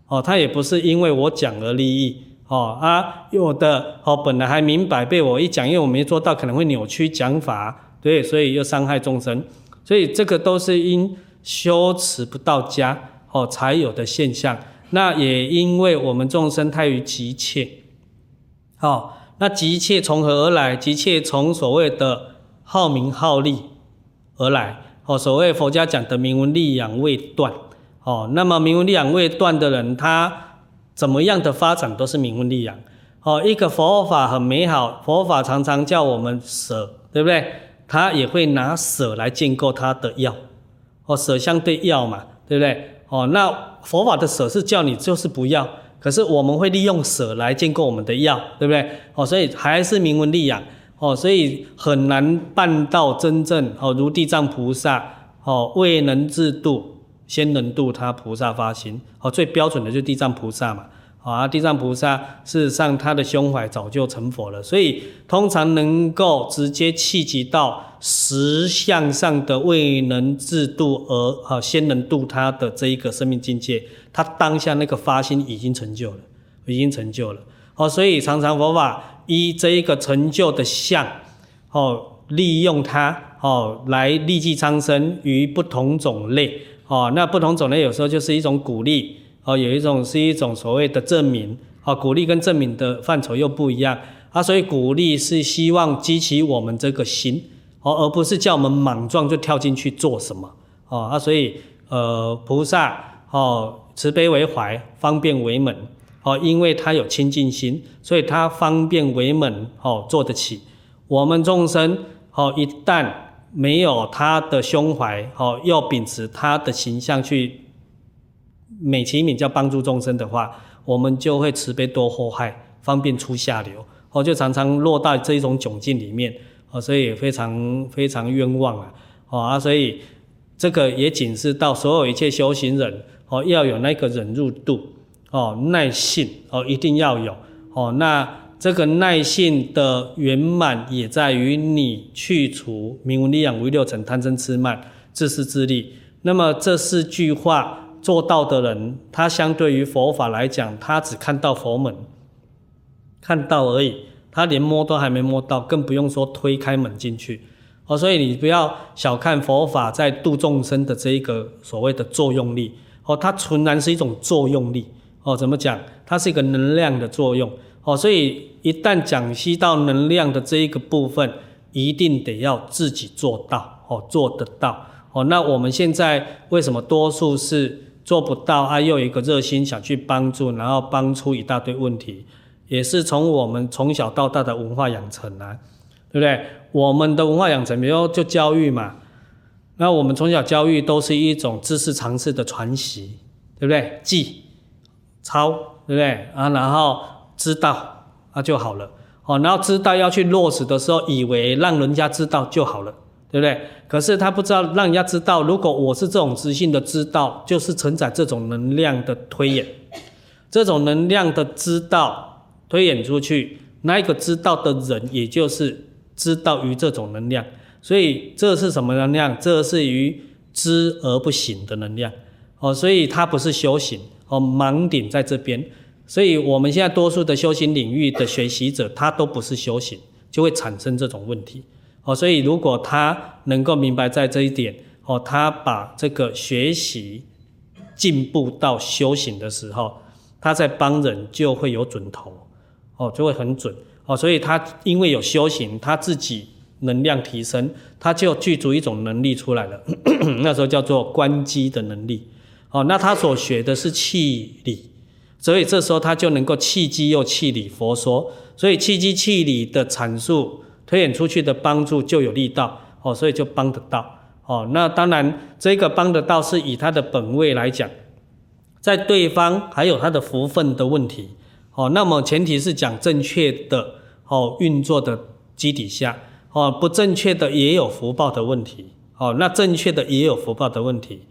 哦，他也不是因为我讲而利益，哦啊，有的哦，本来还明白，被我一讲，因为我没做到，可能会扭曲讲法，对，所以又伤害众生，所以这个都是因修持不到家，哦，才有的现象。那也因为我们众生太于急切，哦。那急切从何而来？急切从所谓的好名好利而来。哦，所谓佛家讲的名闻利养未断。哦，那么名闻利养未断的人，他怎么样的发展都是名闻利养。哦，一个佛法很美好，佛法常常叫我们舍，对不对？他也会拿舍来建构他的要。哦，舍相对要嘛，对不对？哦，那佛法的舍是叫你就是不要。可是我们会利用舍来建构我们的药，对不对？哦，所以还是明文利养，哦，所以很难办到真正哦，如地藏菩萨，哦，未能自度，先能度他，菩萨发心，哦，最标准的就是地藏菩萨嘛。啊，地藏菩萨事实上他的胸怀早就成佛了，所以通常能够直接契机到实相上的未能自度而啊先能度他的这一个生命境界，他当下那个发心已经成就了，已经成就了。好，所以常常佛法依这一个成就的相，哦，利用它哦来利济苍生于不同种类哦，那不同种类有时候就是一种鼓励哦，有一种是一种所谓的证明哦，鼓励跟证明的范畴又不一样啊，所以鼓励是希望激起我们这个心哦，而不是叫我们莽撞就跳进去做什么哦啊，所以呃菩萨哦慈悲为怀，方便为门。哦，因为他有清净心，所以他方便为门，哦，做得起。我们众生，哦，一旦没有他的胸怀，哦，要秉持他的形象去美其名叫帮助众生的话，我们就会慈悲多祸害，方便出下流，哦，就常常落到这一种窘境里面，哦，所以也非常非常冤枉啊，哦啊，所以这个也警示到所有一切修行人，哦，要有那个忍辱度。哦，耐性哦，一定要有哦。那这个耐性的圆满，也在于你去除名闻利养五欲六尘贪嗔痴慢自私自利。那么这四句话做到的人，他相对于佛法来讲，他只看到佛门，看到而已，他连摸都还没摸到，更不用说推开门进去。哦，所以你不要小看佛法在度众生的这一个所谓的作用力哦，它纯然是一种作用力。哦，怎么讲？它是一个能量的作用。哦，所以一旦讲析到能量的这一个部分，一定得要自己做到。哦，做得到。哦，那我们现在为什么多数是做不到啊？又一个热心想去帮助，然后帮出一大堆问题，也是从我们从小到大的文化养成啊，对不对？我们的文化养成，比如就教育嘛，那我们从小教育都是一种知识常识的传习，对不对？记。抄对不对啊？然后知道啊就好了哦。然后知道要去落实的时候，以为让人家知道就好了，对不对？可是他不知道让人家知道，如果我是这种知性的知道，就是承载这种能量的推演，这种能量的知道推演出去，那一个知道的人，也就是知道于这种能量。所以这是什么能量？这是于知而不醒的能量哦。所以它不是修行。哦，盲点在这边，所以我们现在多数的修行领域的学习者，他都不是修行，就会产生这种问题。哦，所以如果他能够明白在这一点，哦，他把这个学习进步到修行的时候，他在帮人就会有准头，哦，就会很准。哦，所以他因为有修行，他自己能量提升，他就具足一种能力出来了，那时候叫做观机的能力。哦，那他所学的是气理，所以这时候他就能够气机又气理佛说，所以气机气理的阐述推演出去的帮助就有力道，哦，所以就帮得到。哦，那当然这个帮得到是以他的本位来讲，在对方还有他的福分的问题。哦，那么前提是讲正确的哦运作的基底下，哦，不正确的也有福报的问题。哦，那正确的也有福报的问题。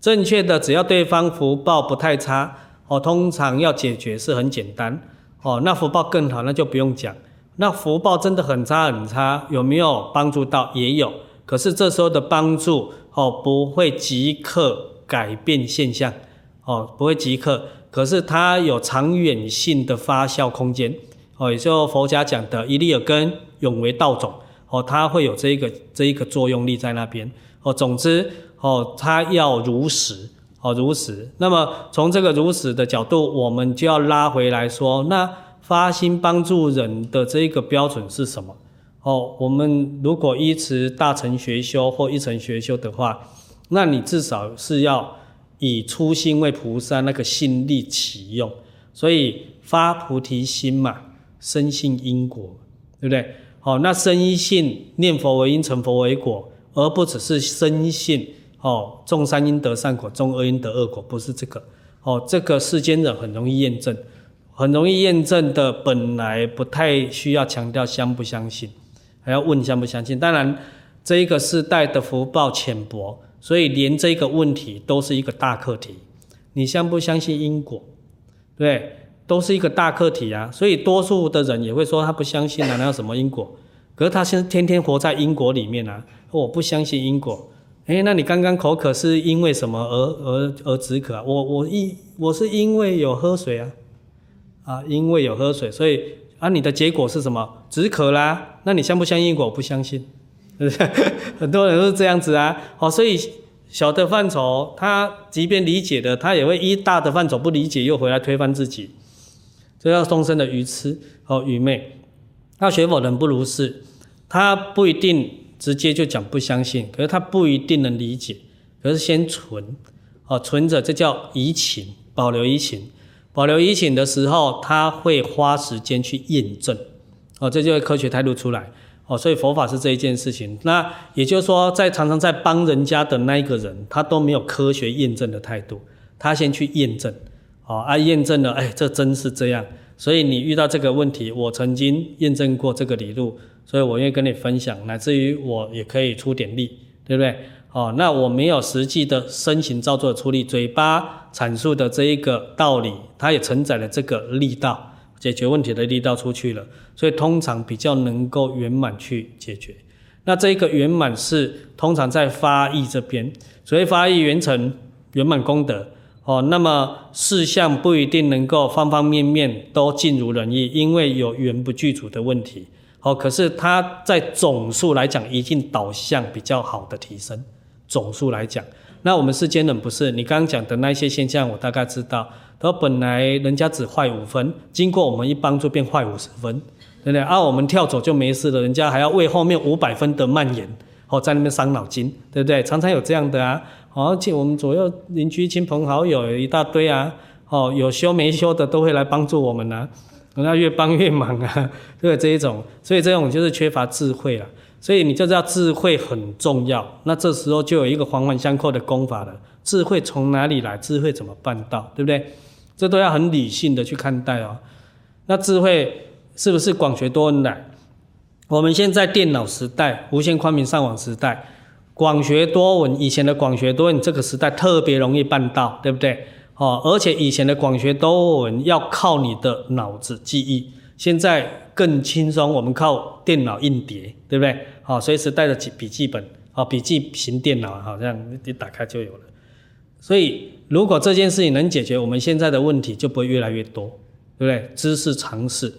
正确的，只要对方福报不太差，哦，通常要解决是很简单，哦，那福报更好，那就不用讲。那福报真的很差很差，有没有帮助到？也有，可是这时候的帮助，哦，不会即刻改变现象，哦，不会即刻，可是它有长远性的发酵空间，哦，也就佛家讲的一粒耳根，永为道种，哦，它会有这一个这一个作用力在那边，哦，总之。哦，它要如实，哦，如实。那么从这个如实的角度，我们就要拉回来说，那发心帮助人的这一个标准是什么？哦，我们如果依持大乘学修或一乘学修的话，那你至少是要以初心为菩萨那个心力起用，所以发菩提心嘛，深信因果，对不对？好，那深信念佛为因，成佛为果，而不只是深信。哦，种善因得善果，种恶因得恶果，不是这个。哦，这个世间人很容易验证，很容易验证的，本来不太需要强调相不相信，还要问相不相信。当然，这一个世代的福报浅薄，所以连这个问题都是一个大课题。你相不相信因果？对，都是一个大课题啊。所以多数的人也会说他不相信啊，哪有什么因果？可是他现在天天活在因果里面啊，我不相信因果。哎，那你刚刚口渴是因为什么而而而止渴啊？我我一我是因为有喝水啊，啊，因为有喝水，所以啊，你的结果是什么？止渴啦。那你相不相信果？我不相信，很多人都是这样子啊。好，所以小的范畴，他即便理解的，他也会一大的范畴不理解，又回来推翻自己，这叫终身的愚痴和愚昧。那学佛人不如是，他不一定直接就讲不相信，可是他不一定能理解，可是先存，哦，存着，这叫疑情，保留疑情。保留疑情的时候，他会花时间去验证，哦，这就会科学态度出来，哦，所以佛法是这一件事情。那也就是说，在常常在帮人家的那一个人，他都没有科学验证的态度，他先去验证，哦，啊，验证了，哎，这真是这样。所以你遇到这个问题，我曾经验证过这个理路，所以我愿意跟你分享，乃至于我也可以出点力，对不对？哦，那我没有实际的身形造作的出力，嘴巴阐述的这一个道理，它也承载了这个力道，解决问题的力道出去了，所以通常比较能够圆满去解决。那这一个圆满是通常在发意这边，所以发意圆成圆满功德。哦，那么事项不一定能够方方面面都尽如人意，因为有缘不具足的问题。哦，可是它在总数来讲，一定导向比较好的提升。总数来讲，那我们世间人不是你刚刚讲的那些现象，我大概知道。都本来人家只坏五分，经过我们一帮助变坏五十分，对不对？啊，我们跳走就没事了，人家还要为后面五百分的蔓延，哦，在那边伤脑筋，对不对？常常有这样的啊，而且我们左右邻居、亲朋好友一大堆啊，哦，有修没修的都会来帮助我们啊，那越帮越忙啊，对 这一种，所以这种就是缺乏智慧了。所以你就知道智慧很重要，那这时候就有一个环环相扣的功法了。智慧从哪里来？智慧怎么办到？对不对？这都要很理性的去看待哦。那智慧是不是广学多闻来？我们现在电脑时代、无线宽频上网时代，广学多闻，以前的广学多闻这个时代特别容易办到，对不对？哦，而且以前的广学多闻要靠你的脑子记忆，现在。更轻松，我们靠电脑硬碟，对不对？好，随时带着笔笔记本，好，笔记型电脑，好像一打开就有了。所以，如果这件事情能解决，我们现在的问题就不会越来越多，对不对？知识常识，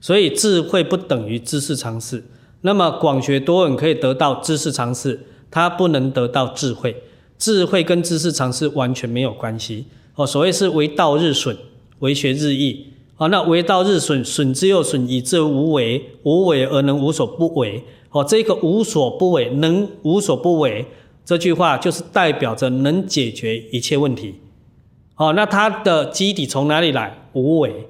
所以智慧不等于知识常识。那么广学多闻可以得到知识常识，它不能得到智慧。智慧跟知识常识完全没有关系。哦，所谓是为道日损，为学日益。哦，那为道日损，损之又损，以至无为。无为而能无所不为。哦，这个无所不为，能无所不为，这句话就是代表着能解决一切问题。哦，那它的基底从哪里来？无为，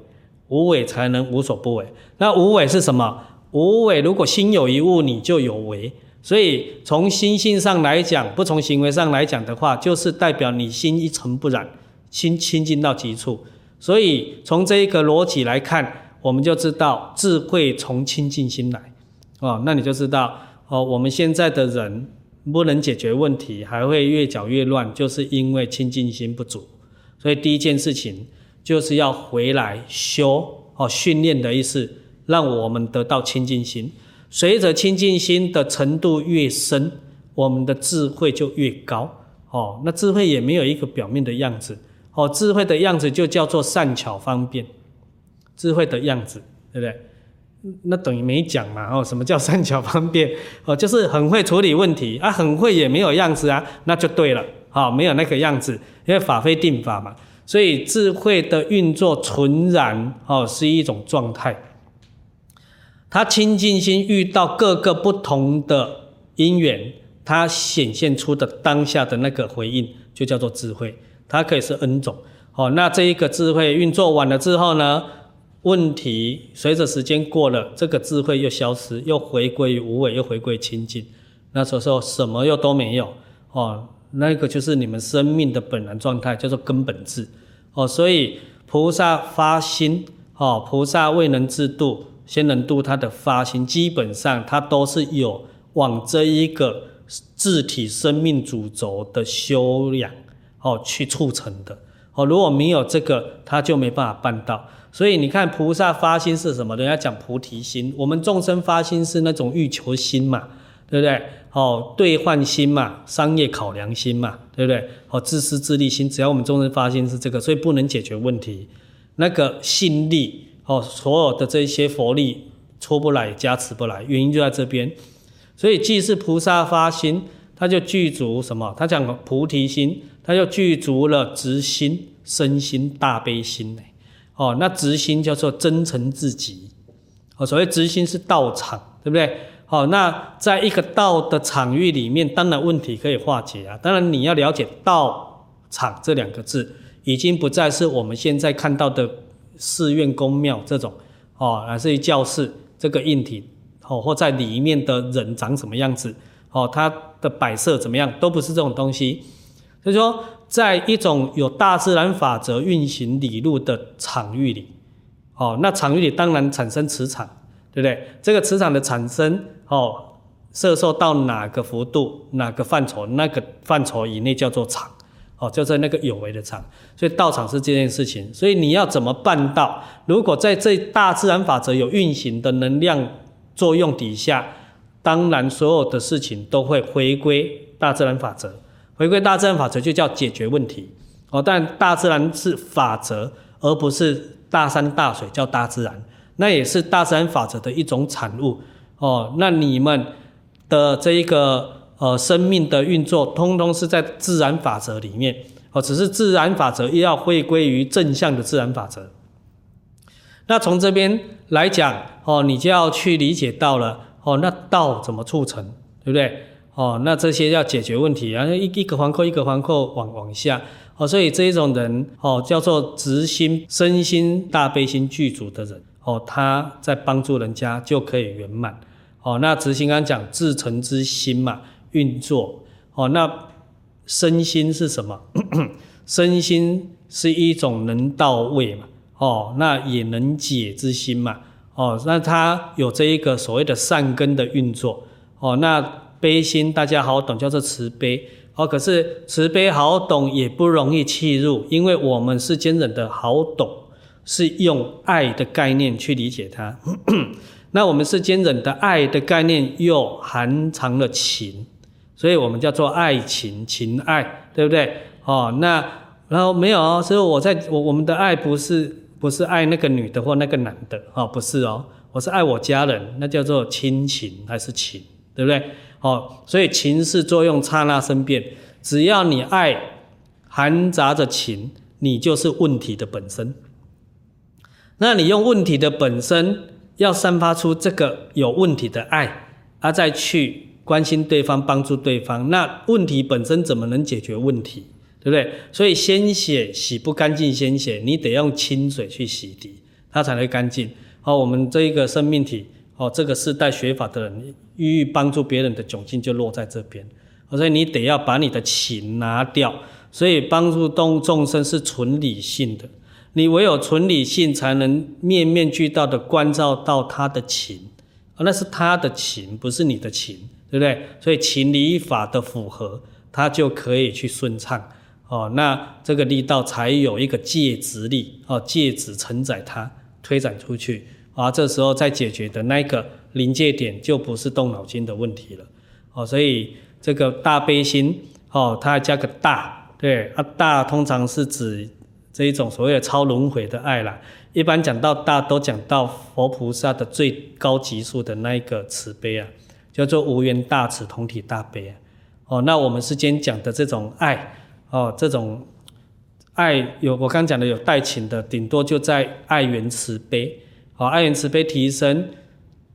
无为才能无所不为。那无为是什么？无为，如果心有一物，你就有为。所以从心性上来讲，不从行为上来讲的话，就是代表你心一尘不染，心清净到极处。所以从这一个逻辑来看，我们就知道智慧从清净心来，哦，那你就知道哦，我们现在的人不能解决问题，还会越搅越乱，就是因为清净心不足。所以第一件事情就是要回来修哦，训练的意思，让我们得到清净心。随着清净心的程度越深，我们的智慧就越高。哦，那智慧也没有一个表面的样子。哦，智慧的样子就叫做善巧方便，智慧的样子，对不对？那等于没讲嘛。哦，什么叫善巧方便？哦，就是很会处理问题啊，很会也没有样子啊，那就对了。好，没有那个样子，因为法非定法嘛，所以智慧的运作纯然哦是一种状态。他清净心遇到各个不同的因缘，他显现出的当下的那个回应，就叫做智慧。它可以是 N 种，哦，那这一个智慧运作完了之后呢，问题随着时间过了，这个智慧又消失，又回归于无为，又回归清净，那时候什么又都没有，哦，那个就是你们生命的本然状态，叫做根本智，哦，所以菩萨发心，哦，菩萨未能自度，先能度他的发心，基本上他都是有往这一个自体生命主轴的修养。哦，去促成的哦，如果没有这个，他就没办法办到。所以你看，菩萨发心是什么？人家讲菩提心，我们众生发心是那种欲求心嘛，对不对？哦，兑换心嘛，商业考量心嘛，对不对？哦，自私自利心，只要我们众生发心是这个，所以不能解决问题。那个心力哦，所有的这些佛力出不来，加持不来，原因就在这边。所以既是菩萨发心，他就具足什么？他讲菩提心，他就具足了直心、身心、大悲心。哦，那直心叫做真诚至极。哦，所谓直心是道场，对不对？好，那在一个道的场域里面，当然问题可以化解啊。当然你要了解“道场”这两个字，已经不再是我们现在看到的寺院、宫庙这种，哦，乃至于教室这个硬体，哦，或在里面的人长什么样子，哦，它的摆设怎么样，都不是这种东西。所以说，在一种有大自然法则运行理路的场域里，哦，那场域里当然产生磁场。对不对？这个磁场的产生，哦，射受到哪个幅度、哪个范畴，那个范畴以内叫做场，哦，叫做那个有为的场。所以道场是这件事情。所以你要怎么办到？如果在这大自然法则有运行的能量作用底下，当然所有的事情都会回归大自然法则。回归大自然法则就叫解决问题。哦，但大自然是法则，而不是大山大水叫大自然。那也是大自然法则的一种产物哦。那你们的这一个呃生命的运作，通通是在自然法则里面哦。只是自然法则又要回归于正向的自然法则。那从这边来讲哦，你就要去理解到了哦。那道怎么促成，对不对？哦，那这些要解决问题，然后一一个环扣一个环扣往往下哦。所以这一种人哦，叫做直心、身心、大悲心具足的人。哦，他在帮助人家就可以圆满。哦，那执行刚讲至诚之心嘛，运作。哦，那身心是什么？身心是一种能到位嘛。哦，那也能解之心嘛。哦，那他有这一个所谓的善根的运作。哦，那悲心大家好懂，叫做慈悲。哦，可是慈悲好懂也不容易契入，因为我们世间人的好懂。是用爱的概念去理解它，那我们世间人的爱的概念又含藏了情，所以我们叫做爱情、情爱，对不对？哦，那然后没有哦，所以我在我我们的爱不是不是爱那个女的或那个男的哦，不是哦，我是爱我家人，那叫做亲情还是情，对不对？哦，所以情是作用刹那生变，只要你爱含杂着情，你就是问题的本身。那你用问题的本身要散发出这个有问题的爱，而再去关心对方、帮助对方，那问题本身怎么能解决问题？对不对？所以鲜血洗不干净鲜血，你得用清水去洗涤，它才会干净。好，我们这一个生命体，哦，这个世代学法的人，欲帮助别人的窘境就落在这边。所以你得要把你的情拿掉。所以帮助动物众生是纯理性的。你唯有纯理性，才能面面俱到的关照到他的情，那是他的情，不是你的情，对不对？所以情理法的符合，他就可以去顺畅哦。那这个力道才有一个介质力哦，介质承载它推展出去啊。这时候再解决的那个临界点，就不是动脑筋的问题了哦。所以这个大悲心哦，它还加个大，对啊，大通常是指。这一种所谓的超轮回的爱啦，一般讲到大都讲到佛菩萨的最高级数的那一个慈悲啊，叫做无缘大慈同体大悲啊。哦，那我们是今天讲的这种爱，哦，这种爱有我刚讲的有带情的，顶多就在爱缘慈悲。哦，爱缘慈悲提升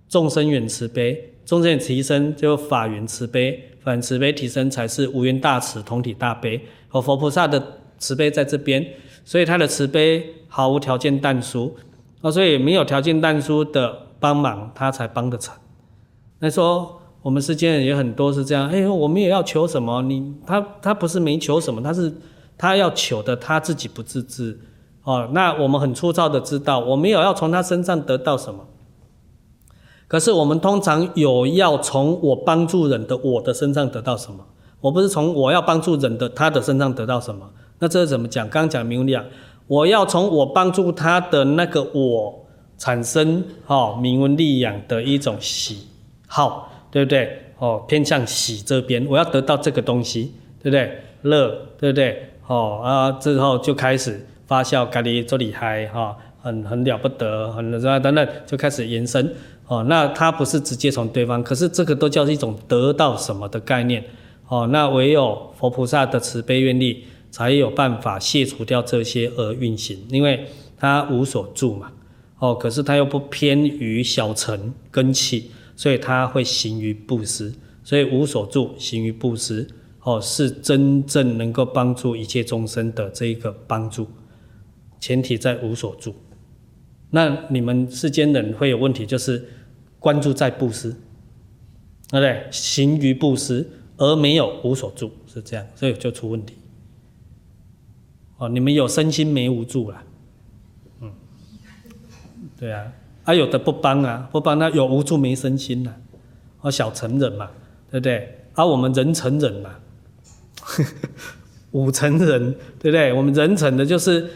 众生缘慈悲，众生缘提升就法缘慈悲，法缘慈悲提升才是无缘大慈同体大悲。哦，佛菩萨的慈悲在这边。所以他的慈悲毫无条件但书，啊，所以没有条件但书的帮忙，他才帮得成。那说我们世间也很多是这样，哎，我们也要求什么？你他他不是没求什么，他是他要求的他自己不自知，哦，那我们很粗糙的知道，我没有要从他身上得到什么。可是我们通常有要从我帮助人的我的身上得到什么？我不是从我要帮助人的他的身上得到什么？那这是怎么讲？刚刚讲明了，我要从我帮助他的那个我产生哦，名闻利养的一种喜好，对不对？哦，偏向喜这边，我要得到这个东西，对不对？乐，对不对？哦啊，之后就开始发酵，咖喱做厉害哈，很很了不得，很什么等等，就开始延伸。哦，那他不是直接从对方，可是这个都叫一种得到什么的概念。哦，那唯有佛菩萨的慈悲愿力，才有办法卸除掉这些而运行，因为他无所住嘛。哦，可是他又不偏于小乘根器，所以他会行于布施，所以无所住行于布施，哦，是真正能够帮助一切众生的这一个帮助，前提在无所住。那你们世间人会有问题，就是关注在布施，对不对？行于布施而没有无所住，是这样，所以就出问题。哦，你们有身心没无住了。对啊，啊有的不帮啊，不帮那有无助没身心呐、啊，哦小成人嘛，对不对？而、啊、我们人成人嘛，五成人，对不对？我们人成的就是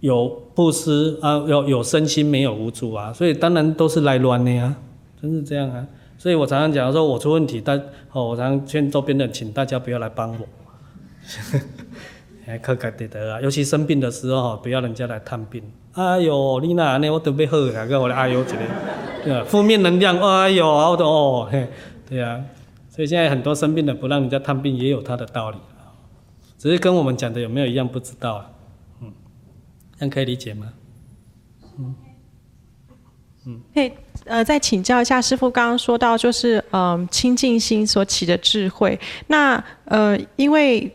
有布施啊，有有身心没有无助啊，所以当然都是来乱的呀，真是这样啊。所以我常常讲说，我出问题，但哦，我常常劝周边的人，请大家不要来帮我，哎，可可得得啊，尤其生病的时候，不要人家来探病。哎呦，你那呢？我准备好啊，跟我的哎呦之类，对啊，负面能量，哎呦，我都哦，嘿，对啊，所以现在很多生病的不让人家探病，也有他的道理，只是跟我们讲的有没有一样不知道啊，这样可以理解吗？嗯，嗯，可以，呃，再请教一下师傅，刚刚说到就是嗯，清净心所起的智慧，那呃，因为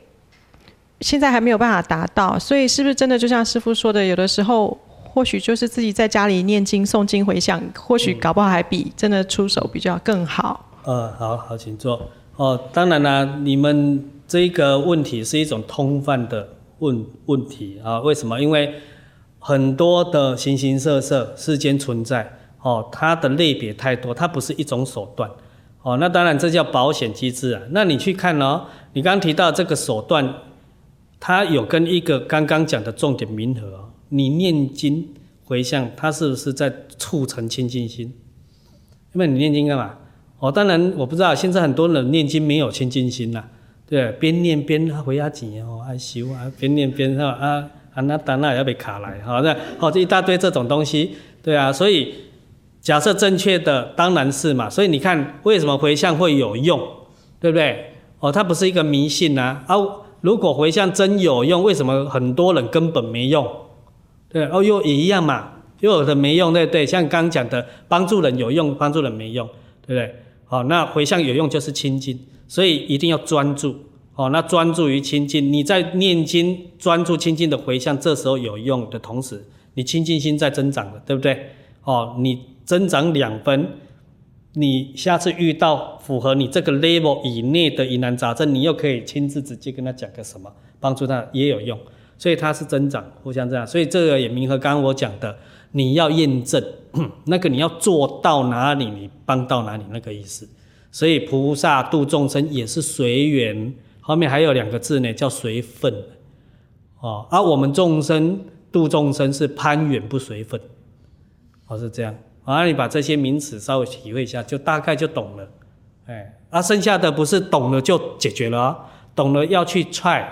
现在还没有办法达到，所以是不是真的就像师傅说的，有的时候。或许就是自己在家里念经、诵经、回向，或许搞不好还比真的出手比较更好。呃、嗯，好好，请坐。哦，当然啦，你们这个问题是一种通泛的问问题啊。为什么？因为很多的形形色色世间存在，哦，它的类别太多，它不是一种手段。哦，那当然这叫保险机制啊。那你去看哦，你刚刚提到这个手段，它有跟一个刚刚讲的重点冥合哦。你念经回向，它是不是在促成清净心？因为你念经干嘛？哦，当然我不知道，现在很多人念经没有清净心呐，对，边念边回压钱哦，爱修啊，边念边哈啊啊那当那也要被卡来，好那，好这一大堆这种东西，对啊，所以假设正确的当然是嘛，所以你看为什么回向会有用，对不对？哦，它不是一个迷信呐啊，啊，如果回向真有用，为什么很多人根本没用？对哦，又也一样嘛，又有的没用，对对？像刚讲的，帮助人有用，帮助人没用，对不对？好，那回向有用就是清净，所以一定要专注。哦，那专注于清净，你在念经专注清净的回向，这时候有用的同时，你清净心在增长了，对不对？哦，你增长两分，你下次遇到符合你这个 level 以内的疑难杂症，你又可以亲自直接跟他讲个什么，帮助他也有用。所以它是增长，互相这样，所以这个也冥合刚刚我讲的，你要验证 那个你要做到哪里，你帮到哪里那个意思。所以菩萨度众生也是随缘，后面还有两个字呢，叫随分。哦，而我们众生度众生是攀缘不随分，哦是这样。啊，你把这些名词稍微体会一下，就大概就懂了。哎，啊剩下的不是懂了就解决了哦，懂了要去 try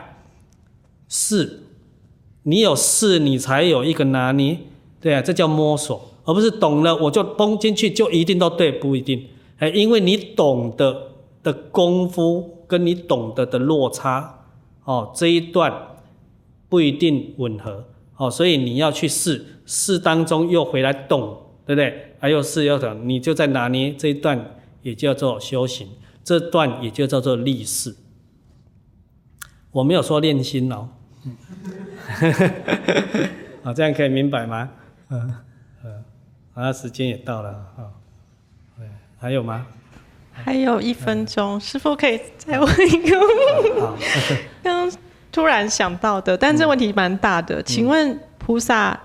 试。你有试，你才有一个拿捏，对啊，这叫摸索，而不是懂了我就崩进去就一定都对，不一定，哎，因为你懂得的功夫跟你懂得的落差，哦，这一段不一定吻合，哦，所以你要去试，试当中又回来懂，对不对？还有试又懂，你就在拿捏这一段，也叫做修行，这段也就叫做立誓。我没有说练心哦。啊，这样可以明白吗？嗯嗯，好，时间也到了啊。对，还有吗？还有一分钟，师傅可以再问一个？刚刚突然想到的，但这问题蛮大的。请问菩萨，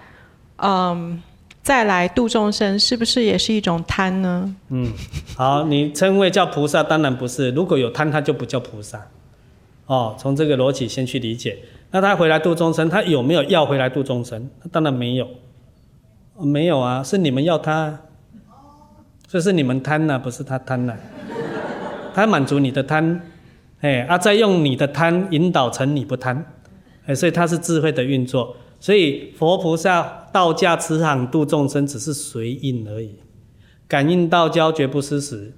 嗯，再来度众生，是不是也是一种贪呢？嗯，好，你称谓叫菩萨，当然不是。如果有贪，他就不叫菩萨。哦，从这个逻辑先去理解。那他回来度众生，他有没有要回来度众生？他当然没有，没有啊，是你们要他，这是你们贪呐、啊，不是他贪呐、啊。他满足你的贪，哎，啊，再用你的贪引导成你不贪，哎，所以他是智慧的运作。所以佛菩萨道家慈航度众生，只是随应而已。感应道交，绝不失时。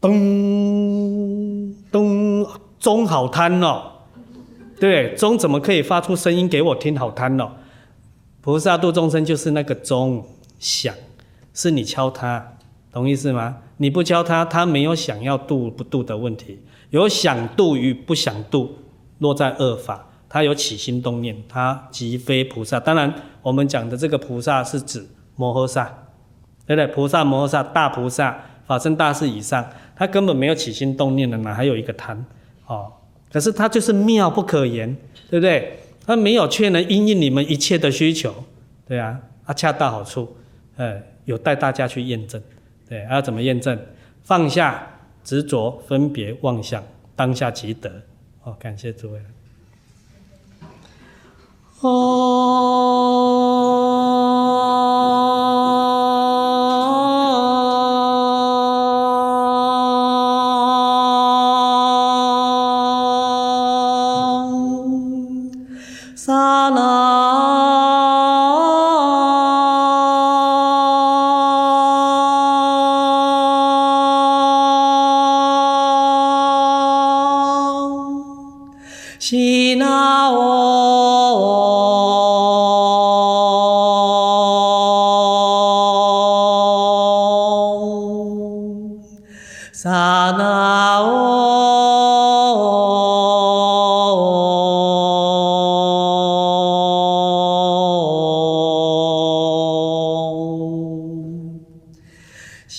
咚咚，钟好贪哦，对，钟怎么可以发出声音给我听？好贪哦。菩萨度众生就是那个钟响，是你敲他，懂意思吗？你不敲他，他没有想要度不度的问题，有想度与不想度，落在二法。他有起心动念，他即非菩萨。当然，我们讲的这个菩萨是指摩诃萨，对不对？菩萨、摩诃萨、大菩萨、法身大士以上，他根本没有起心动念的，哪还有一个贪？哦，可是他就是妙不可言，对不对？他没有却能因应你们一切的需求，对啊，他恰到好处，呃，有带大家去验证，对，要怎么验证？放下执着、分别、妄想，当下即得。哦，感谢诸位。哦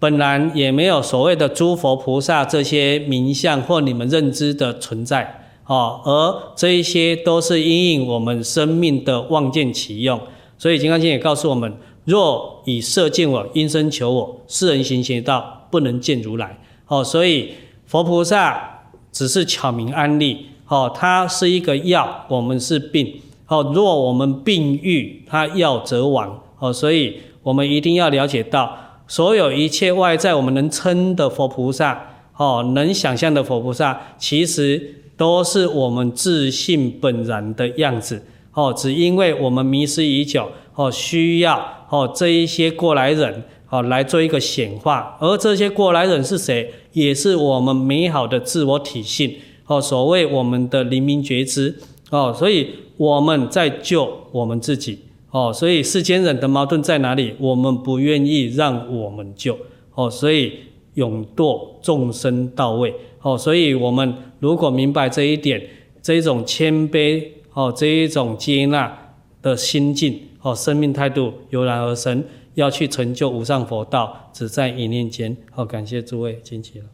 本来也没有所谓的诸佛菩萨这些名相或你们认知的存在，哦，而这一些都是因应我们生命的妄见起用。所以《金刚经》也告诉我们：若以色见我，因声求我，世人行邪道，不能见如来。哦，所以。佛菩萨只是巧明安立，哦，他是一个药，我们是病，哦，若我们病愈，他药则亡，哦，所以我们一定要了解到，所有一切外在我们能称的佛菩萨，哦，能想象的佛菩萨，其实都是我们自信本然的样子，哦，只因为我们迷失已久，哦，需要哦这一些过来人。哦，来做一个显化，而这些过来人是谁？也是我们美好的自我体性。哦，所谓我们的灵明觉知。哦，所以我们在救我们自己。哦，所以世间人的矛盾在哪里？我们不愿意让我们救。哦，所以永堕众生到位。哦，所以我们如果明白这一点，这一种谦卑，哦，这一种接纳的心境，哦，生命态度油然而生。要去成就无上佛道，只在一念间。好，感谢诸位，请起了。